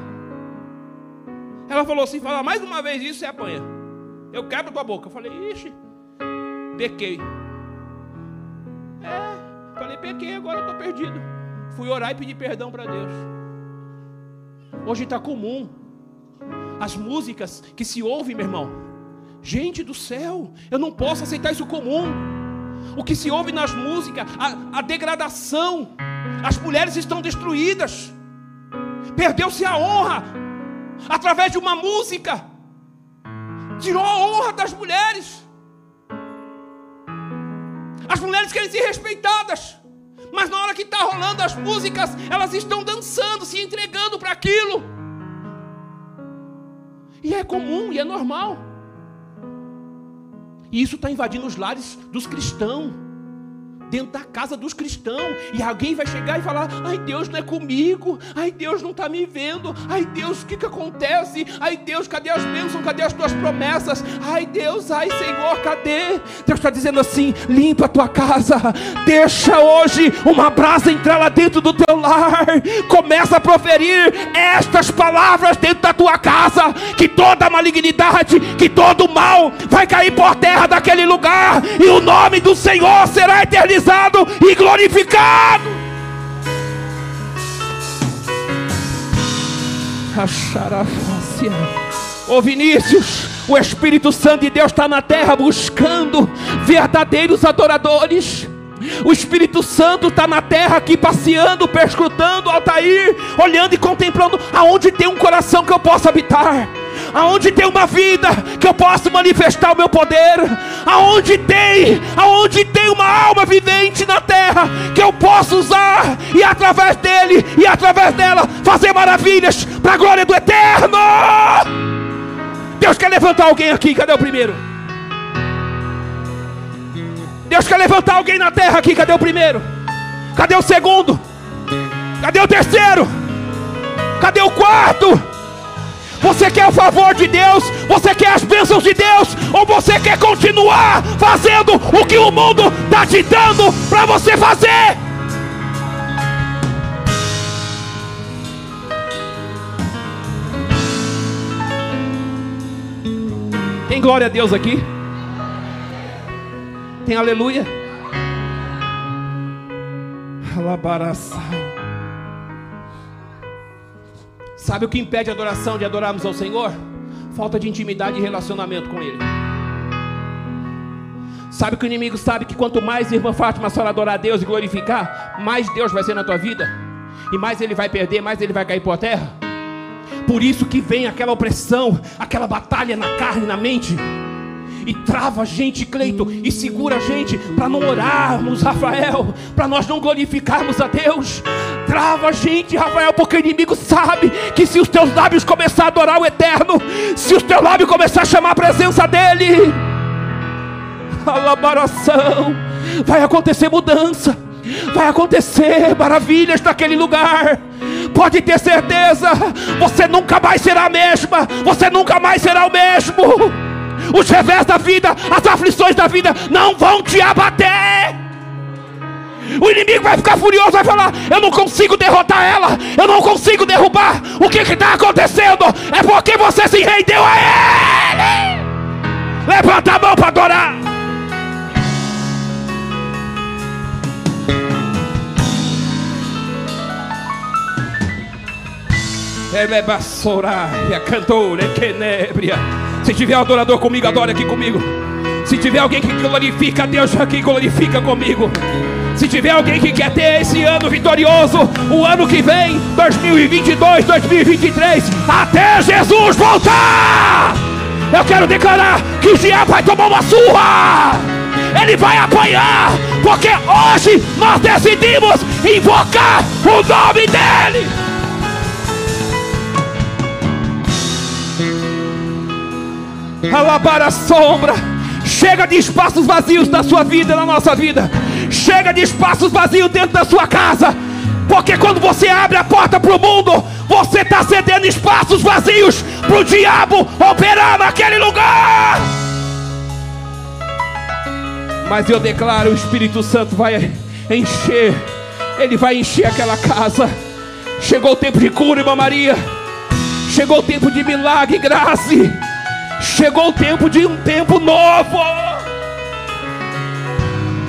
Ela falou assim: falar mais uma vez isso, você apanha. Eu quebro tua boca. Eu falei, ixi, pequei. É, falei, pequei, agora eu estou perdido. Fui orar e pedir perdão para Deus. Hoje está comum. As músicas que se ouvem, meu irmão. Gente do céu, eu não posso aceitar isso comum. O que se ouve nas músicas, a, a degradação. As mulheres estão destruídas. Perdeu-se a honra através de uma música tirou a honra das mulheres. As mulheres querem ser respeitadas, mas na hora que está rolando as músicas, elas estão dançando, se entregando para aquilo. E é comum e é normal. E isso está invadindo os lares dos cristãos. Dentro da casa dos cristãos. E alguém vai chegar e falar: ai, Deus não é comigo, ai, Deus não está me vendo, ai, Deus, o que, que acontece? Ai, Deus, cadê as bênçãos? Cadê as tuas promessas? Ai, Deus, ai, Senhor, cadê? Deus está dizendo assim: limpa a tua casa, deixa hoje uma brasa entrar lá dentro do teu lar, começa a proferir estas palavras dentro da tua casa, que toda malignidade, que todo mal vai cair por terra daquele lugar, e o nome do Senhor será eternizado eternizado e glorificado. Ô Vinícius, o Espírito Santo de Deus está na terra buscando verdadeiros adoradores. O Espírito Santo está na terra aqui passeando, perscrutando, Altair, olhando e contemplando aonde tem um coração que eu possa habitar aonde tem uma vida que eu posso manifestar o meu poder, aonde tem, aonde tem uma alma vivente na terra que eu posso usar e através dele e através dela fazer maravilhas para a glória do eterno. Deus quer levantar alguém aqui, cadê o primeiro? Deus quer levantar alguém na terra aqui, cadê o primeiro? Cadê o segundo? Cadê o terceiro? Cadê o quarto? Você quer o favor de Deus? Você quer as bênçãos de Deus? Ou você quer continuar fazendo o que o mundo está te dando para você fazer? Tem glória a Deus aqui? Tem aleluia? Alabaraçai. Sabe o que impede a adoração de adorarmos ao Senhor? Falta de intimidade e relacionamento com Ele. Sabe que o inimigo sabe que quanto mais irmã Fátima só adorar a Deus e glorificar, mais Deus vai ser na tua vida, e mais ele vai perder, mais ele vai cair por terra. Por isso que vem aquela opressão, aquela batalha na carne, na mente e trava a gente, Cleito, e segura a gente para não orarmos, Rafael, para nós não glorificarmos a Deus. Trava a gente, Rafael, porque o inimigo sabe que se os teus lábios começar a adorar o eterno, se os teus lábios começar a chamar a presença dele, alabaração, vai acontecer mudança, vai acontecer maravilhas naquele lugar. Pode ter certeza, você nunca mais será a mesma, você nunca mais será o mesmo os revés da vida, as aflições da vida não vão te abater. O inimigo vai ficar furioso, vai falar: Eu não consigo derrotar ela, eu não consigo derrubar. O que está acontecendo? É porque você se rendeu a ele. Levanta a mão para adorar. Se tiver adorador comigo, adore aqui comigo. Se tiver alguém que glorifica Deus aqui, glorifica comigo. Se tiver alguém que quer ter esse ano vitorioso, o ano que vem, 2022, 2023, até Jesus voltar, eu quero declarar que o diabo vai tomar uma surra. Ele vai apanhar, porque hoje nós decidimos invocar o nome dEle. Alabar a sombra. Chega de espaços vazios na sua vida na nossa vida. Chega de espaços vazios dentro da sua casa. Porque quando você abre a porta para o mundo, você está cedendo espaços vazios para o diabo operar naquele lugar. Mas eu declaro: o Espírito Santo vai encher, ele vai encher aquela casa. Chegou o tempo de cura, irmã Maria. Chegou o tempo de milagre e graça. Chegou o tempo de um tempo novo.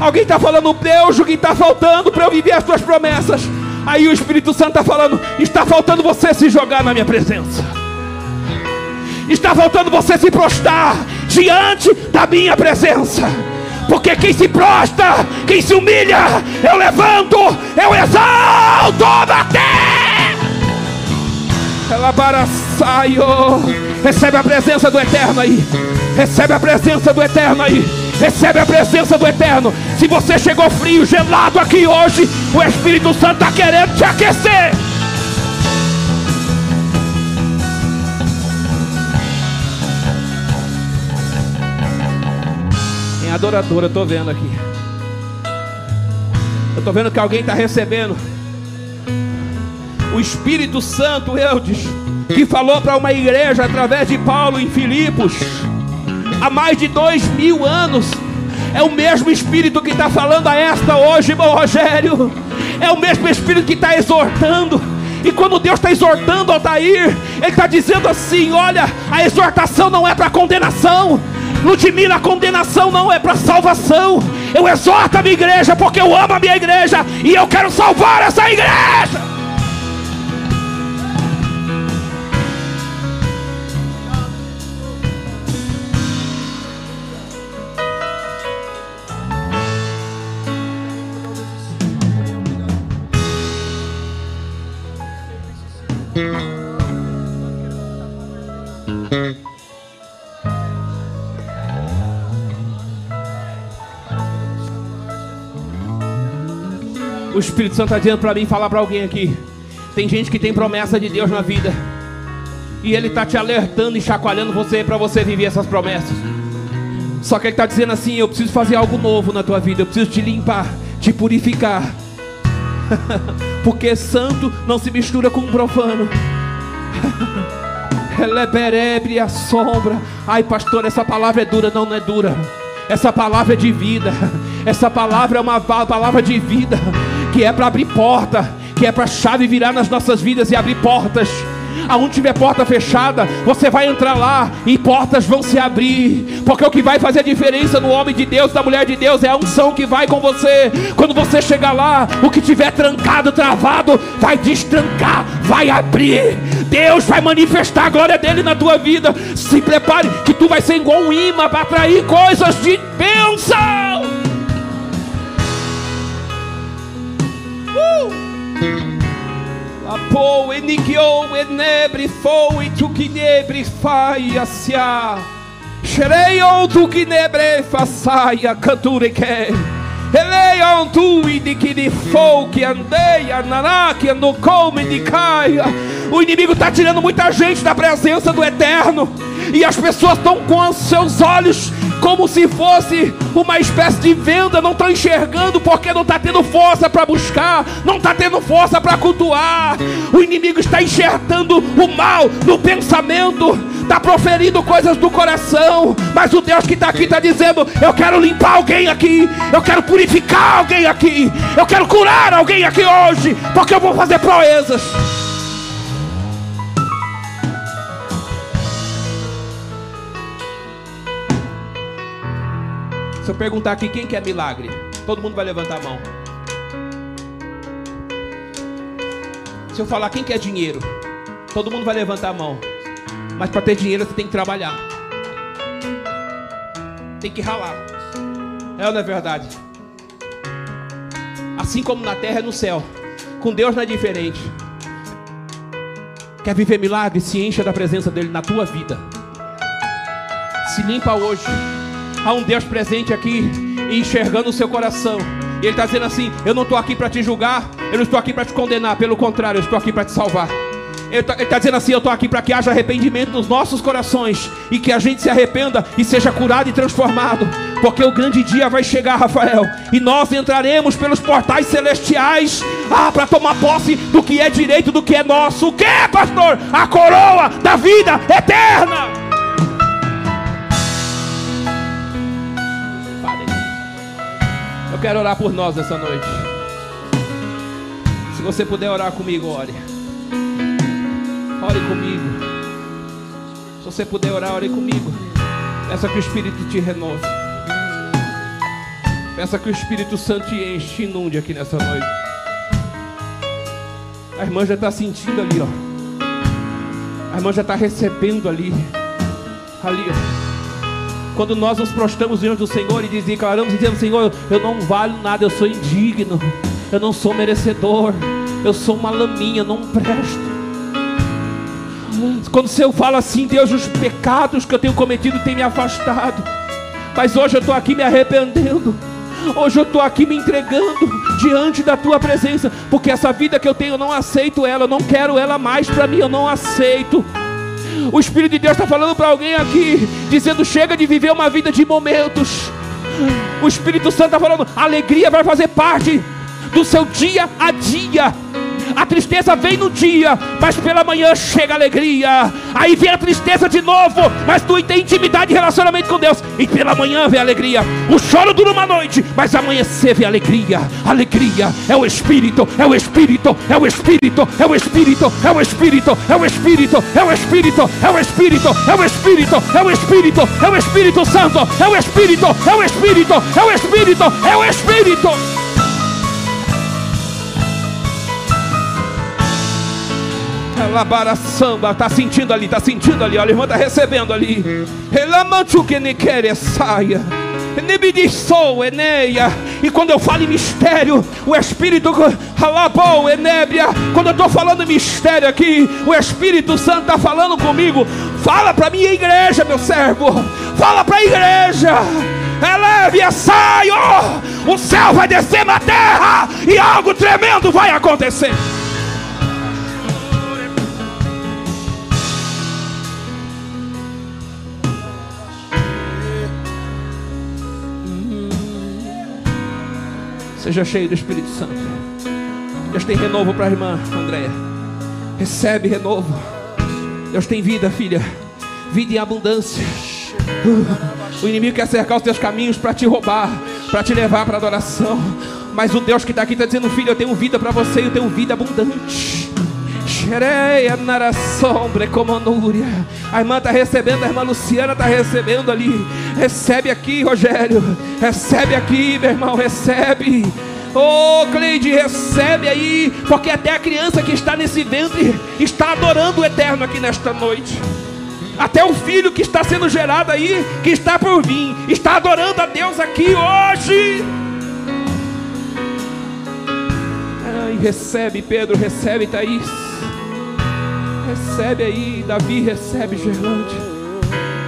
Alguém está falando, Deus, o que está faltando para eu viver as tuas promessas? Aí o Espírito Santo está falando, está faltando você se jogar na minha presença. Está faltando você se prostrar diante da minha presença. Porque quem se prostra, quem se humilha, eu levanto, eu exalto da terra. Saio. Recebe a presença do Eterno aí. Recebe a presença do Eterno aí. Recebe a presença do Eterno. Se você chegou frio, gelado aqui hoje, o Espírito Santo está querendo te aquecer. Tem adoradora, estou vendo aqui. Eu estou vendo que alguém está recebendo. O Espírito Santo, Eudes, que falou para uma igreja através de Paulo em Filipos, há mais de dois mil anos. É o mesmo Espírito que está falando a esta hoje, irmão Rogério. É o mesmo Espírito que está exortando. E quando Deus está exortando Altair, Ele está dizendo assim: olha, a exortação não é para condenação. Ludmila, a condenação não é para salvação. Eu exorto a minha igreja porque eu amo a minha igreja e eu quero salvar essa igreja. Espírito Santo está dizendo para mim falar para alguém aqui. Tem gente que tem promessa de Deus na vida. E Ele está te alertando e chacoalhando você para você viver essas promessas. Só que Ele está dizendo assim: Eu preciso fazer algo novo na tua vida. Eu preciso te limpar, te purificar. Porque santo não se mistura com profano. Eleberebre é a sombra. Ai, pastor, essa palavra é dura. Não, não é dura. Essa palavra é de vida. Essa palavra é uma palavra de vida que é para abrir porta, que é para chave virar nas nossas vidas e abrir portas. Aonde tiver porta fechada, você vai entrar lá e portas vão se abrir. Porque o que vai fazer a diferença no homem de Deus, na mulher de Deus, é a unção que vai com você. Quando você chegar lá, o que tiver trancado, travado, vai destrancar, vai abrir. Deus vai manifestar a glória dele na tua vida. Se prepare, que tu vai ser igual um imã para atrair coisas de bênção. Apo enigio enebre foi tu que nebre faia sia. Xereio tu que nebre façaia canture que. Eleiam tu e de que de fou que andei, anará que andou come de caia. O inimigo está tirando muita gente da presença do eterno. E as pessoas estão com seus olhos como se fosse uma espécie de venda, não estão enxergando porque não está tendo força para buscar, não está tendo força para cultuar. O inimigo está enxertando o mal no pensamento, está proferindo coisas do coração, mas o Deus que está aqui está dizendo: Eu quero limpar alguém aqui, eu quero purificar alguém aqui, eu quero curar alguém aqui hoje, porque eu vou fazer proezas. Perguntar aqui quem quer milagre, todo mundo vai levantar a mão. Se eu falar quem quer dinheiro, todo mundo vai levantar a mão. Mas para ter dinheiro você tem que trabalhar. Tem que ralar. É ou não é verdade? Assim como na terra é no céu. Com Deus não é diferente. Quer viver milagre? Se encha da presença dele na tua vida. Se limpa hoje. Há um Deus presente aqui, enxergando o seu coração. E Ele está dizendo assim: Eu não estou aqui para te julgar, eu não estou aqui para te condenar, pelo contrário, eu estou aqui para te salvar. Ele está tá dizendo assim: Eu estou aqui para que haja arrependimento nos nossos corações e que a gente se arrependa e seja curado e transformado, porque o grande dia vai chegar, Rafael, e nós entraremos pelos portais celestiais ah, para tomar posse do que é direito, do que é nosso. O que, pastor? A coroa da vida eterna. Eu quero orar por nós essa noite. Se você puder orar comigo, ore. Ore comigo. Se você puder orar, ore comigo. Peça que o Espírito te renove. Peça que o Espírito Santo te enche, te inunde aqui nessa noite. A irmã já está sentindo ali, ó. A irmã já está recebendo ali. Ali, ó. Quando nós nos prostramos diante do Senhor e declaramos dizendo, Senhor, eu não valho nada, eu sou indigno, eu não sou merecedor, eu sou uma laminha, não presto. Quando o Senhor fala assim, Deus, os pecados que eu tenho cometido têm me afastado. Mas hoje eu estou aqui me arrependendo. Hoje eu estou aqui me entregando diante da tua presença, porque essa vida que eu tenho eu não aceito ela, eu não quero ela mais para mim, eu não aceito. O Espírito de Deus está falando para alguém aqui, dizendo: chega de viver uma vida de momentos. O Espírito Santo está falando: alegria vai fazer parte do seu dia a dia. A tristeza vem no dia, mas pela manhã chega a alegria. Aí vem a tristeza de novo, mas tu tem intimidade e relacionamento com Deus. E pela manhã vem a alegria. O choro dura uma noite, mas amanhecer vem a alegria. Alegria é o Espírito, é o Espírito, é o Espírito, é o Espírito, é o Espírito, é o Espírito, é o Espírito, é o Espírito, é o Espírito, é o Espírito, é o Espírito Santo, é o Espírito, é o Espírito, é o Espírito, é o Espírito. Labara samba, tá sentindo ali, tá sentindo ali, olha, irmã tá recebendo ali. Que quer saia. E quando eu falo em mistério, o Espírito Halabou, Enébia. Quando eu estou falando em mistério aqui, o Espírito Santo está falando comigo. Fala para minha igreja, meu servo. Fala para a igreja. Eleve a saio. O céu vai descer na terra e algo tremendo vai acontecer. Seja cheio do Espírito Santo. Deus tem renovo para a irmã Andréia. Recebe renovo. Deus tem vida, filha. Vida em abundância. Uh, o inimigo quer cercar os teus caminhos para te roubar, para te levar para adoração. Mas o Deus que está aqui está dizendo, filho, eu tenho vida para você, eu tenho vida abundante. Xereia nara sombra comanúria. A irmã está recebendo, a irmã Luciana está recebendo ali. Recebe aqui, Rogério. Recebe aqui, meu irmão, recebe. Oh, Cleide, recebe aí, porque até a criança que está nesse ventre está adorando o eterno aqui nesta noite. Até o filho que está sendo gerado aí, que está por vir, está adorando a Deus aqui hoje. Ai, recebe, Pedro, recebe, Thaís. Recebe aí, Davi, recebe, Gerlande.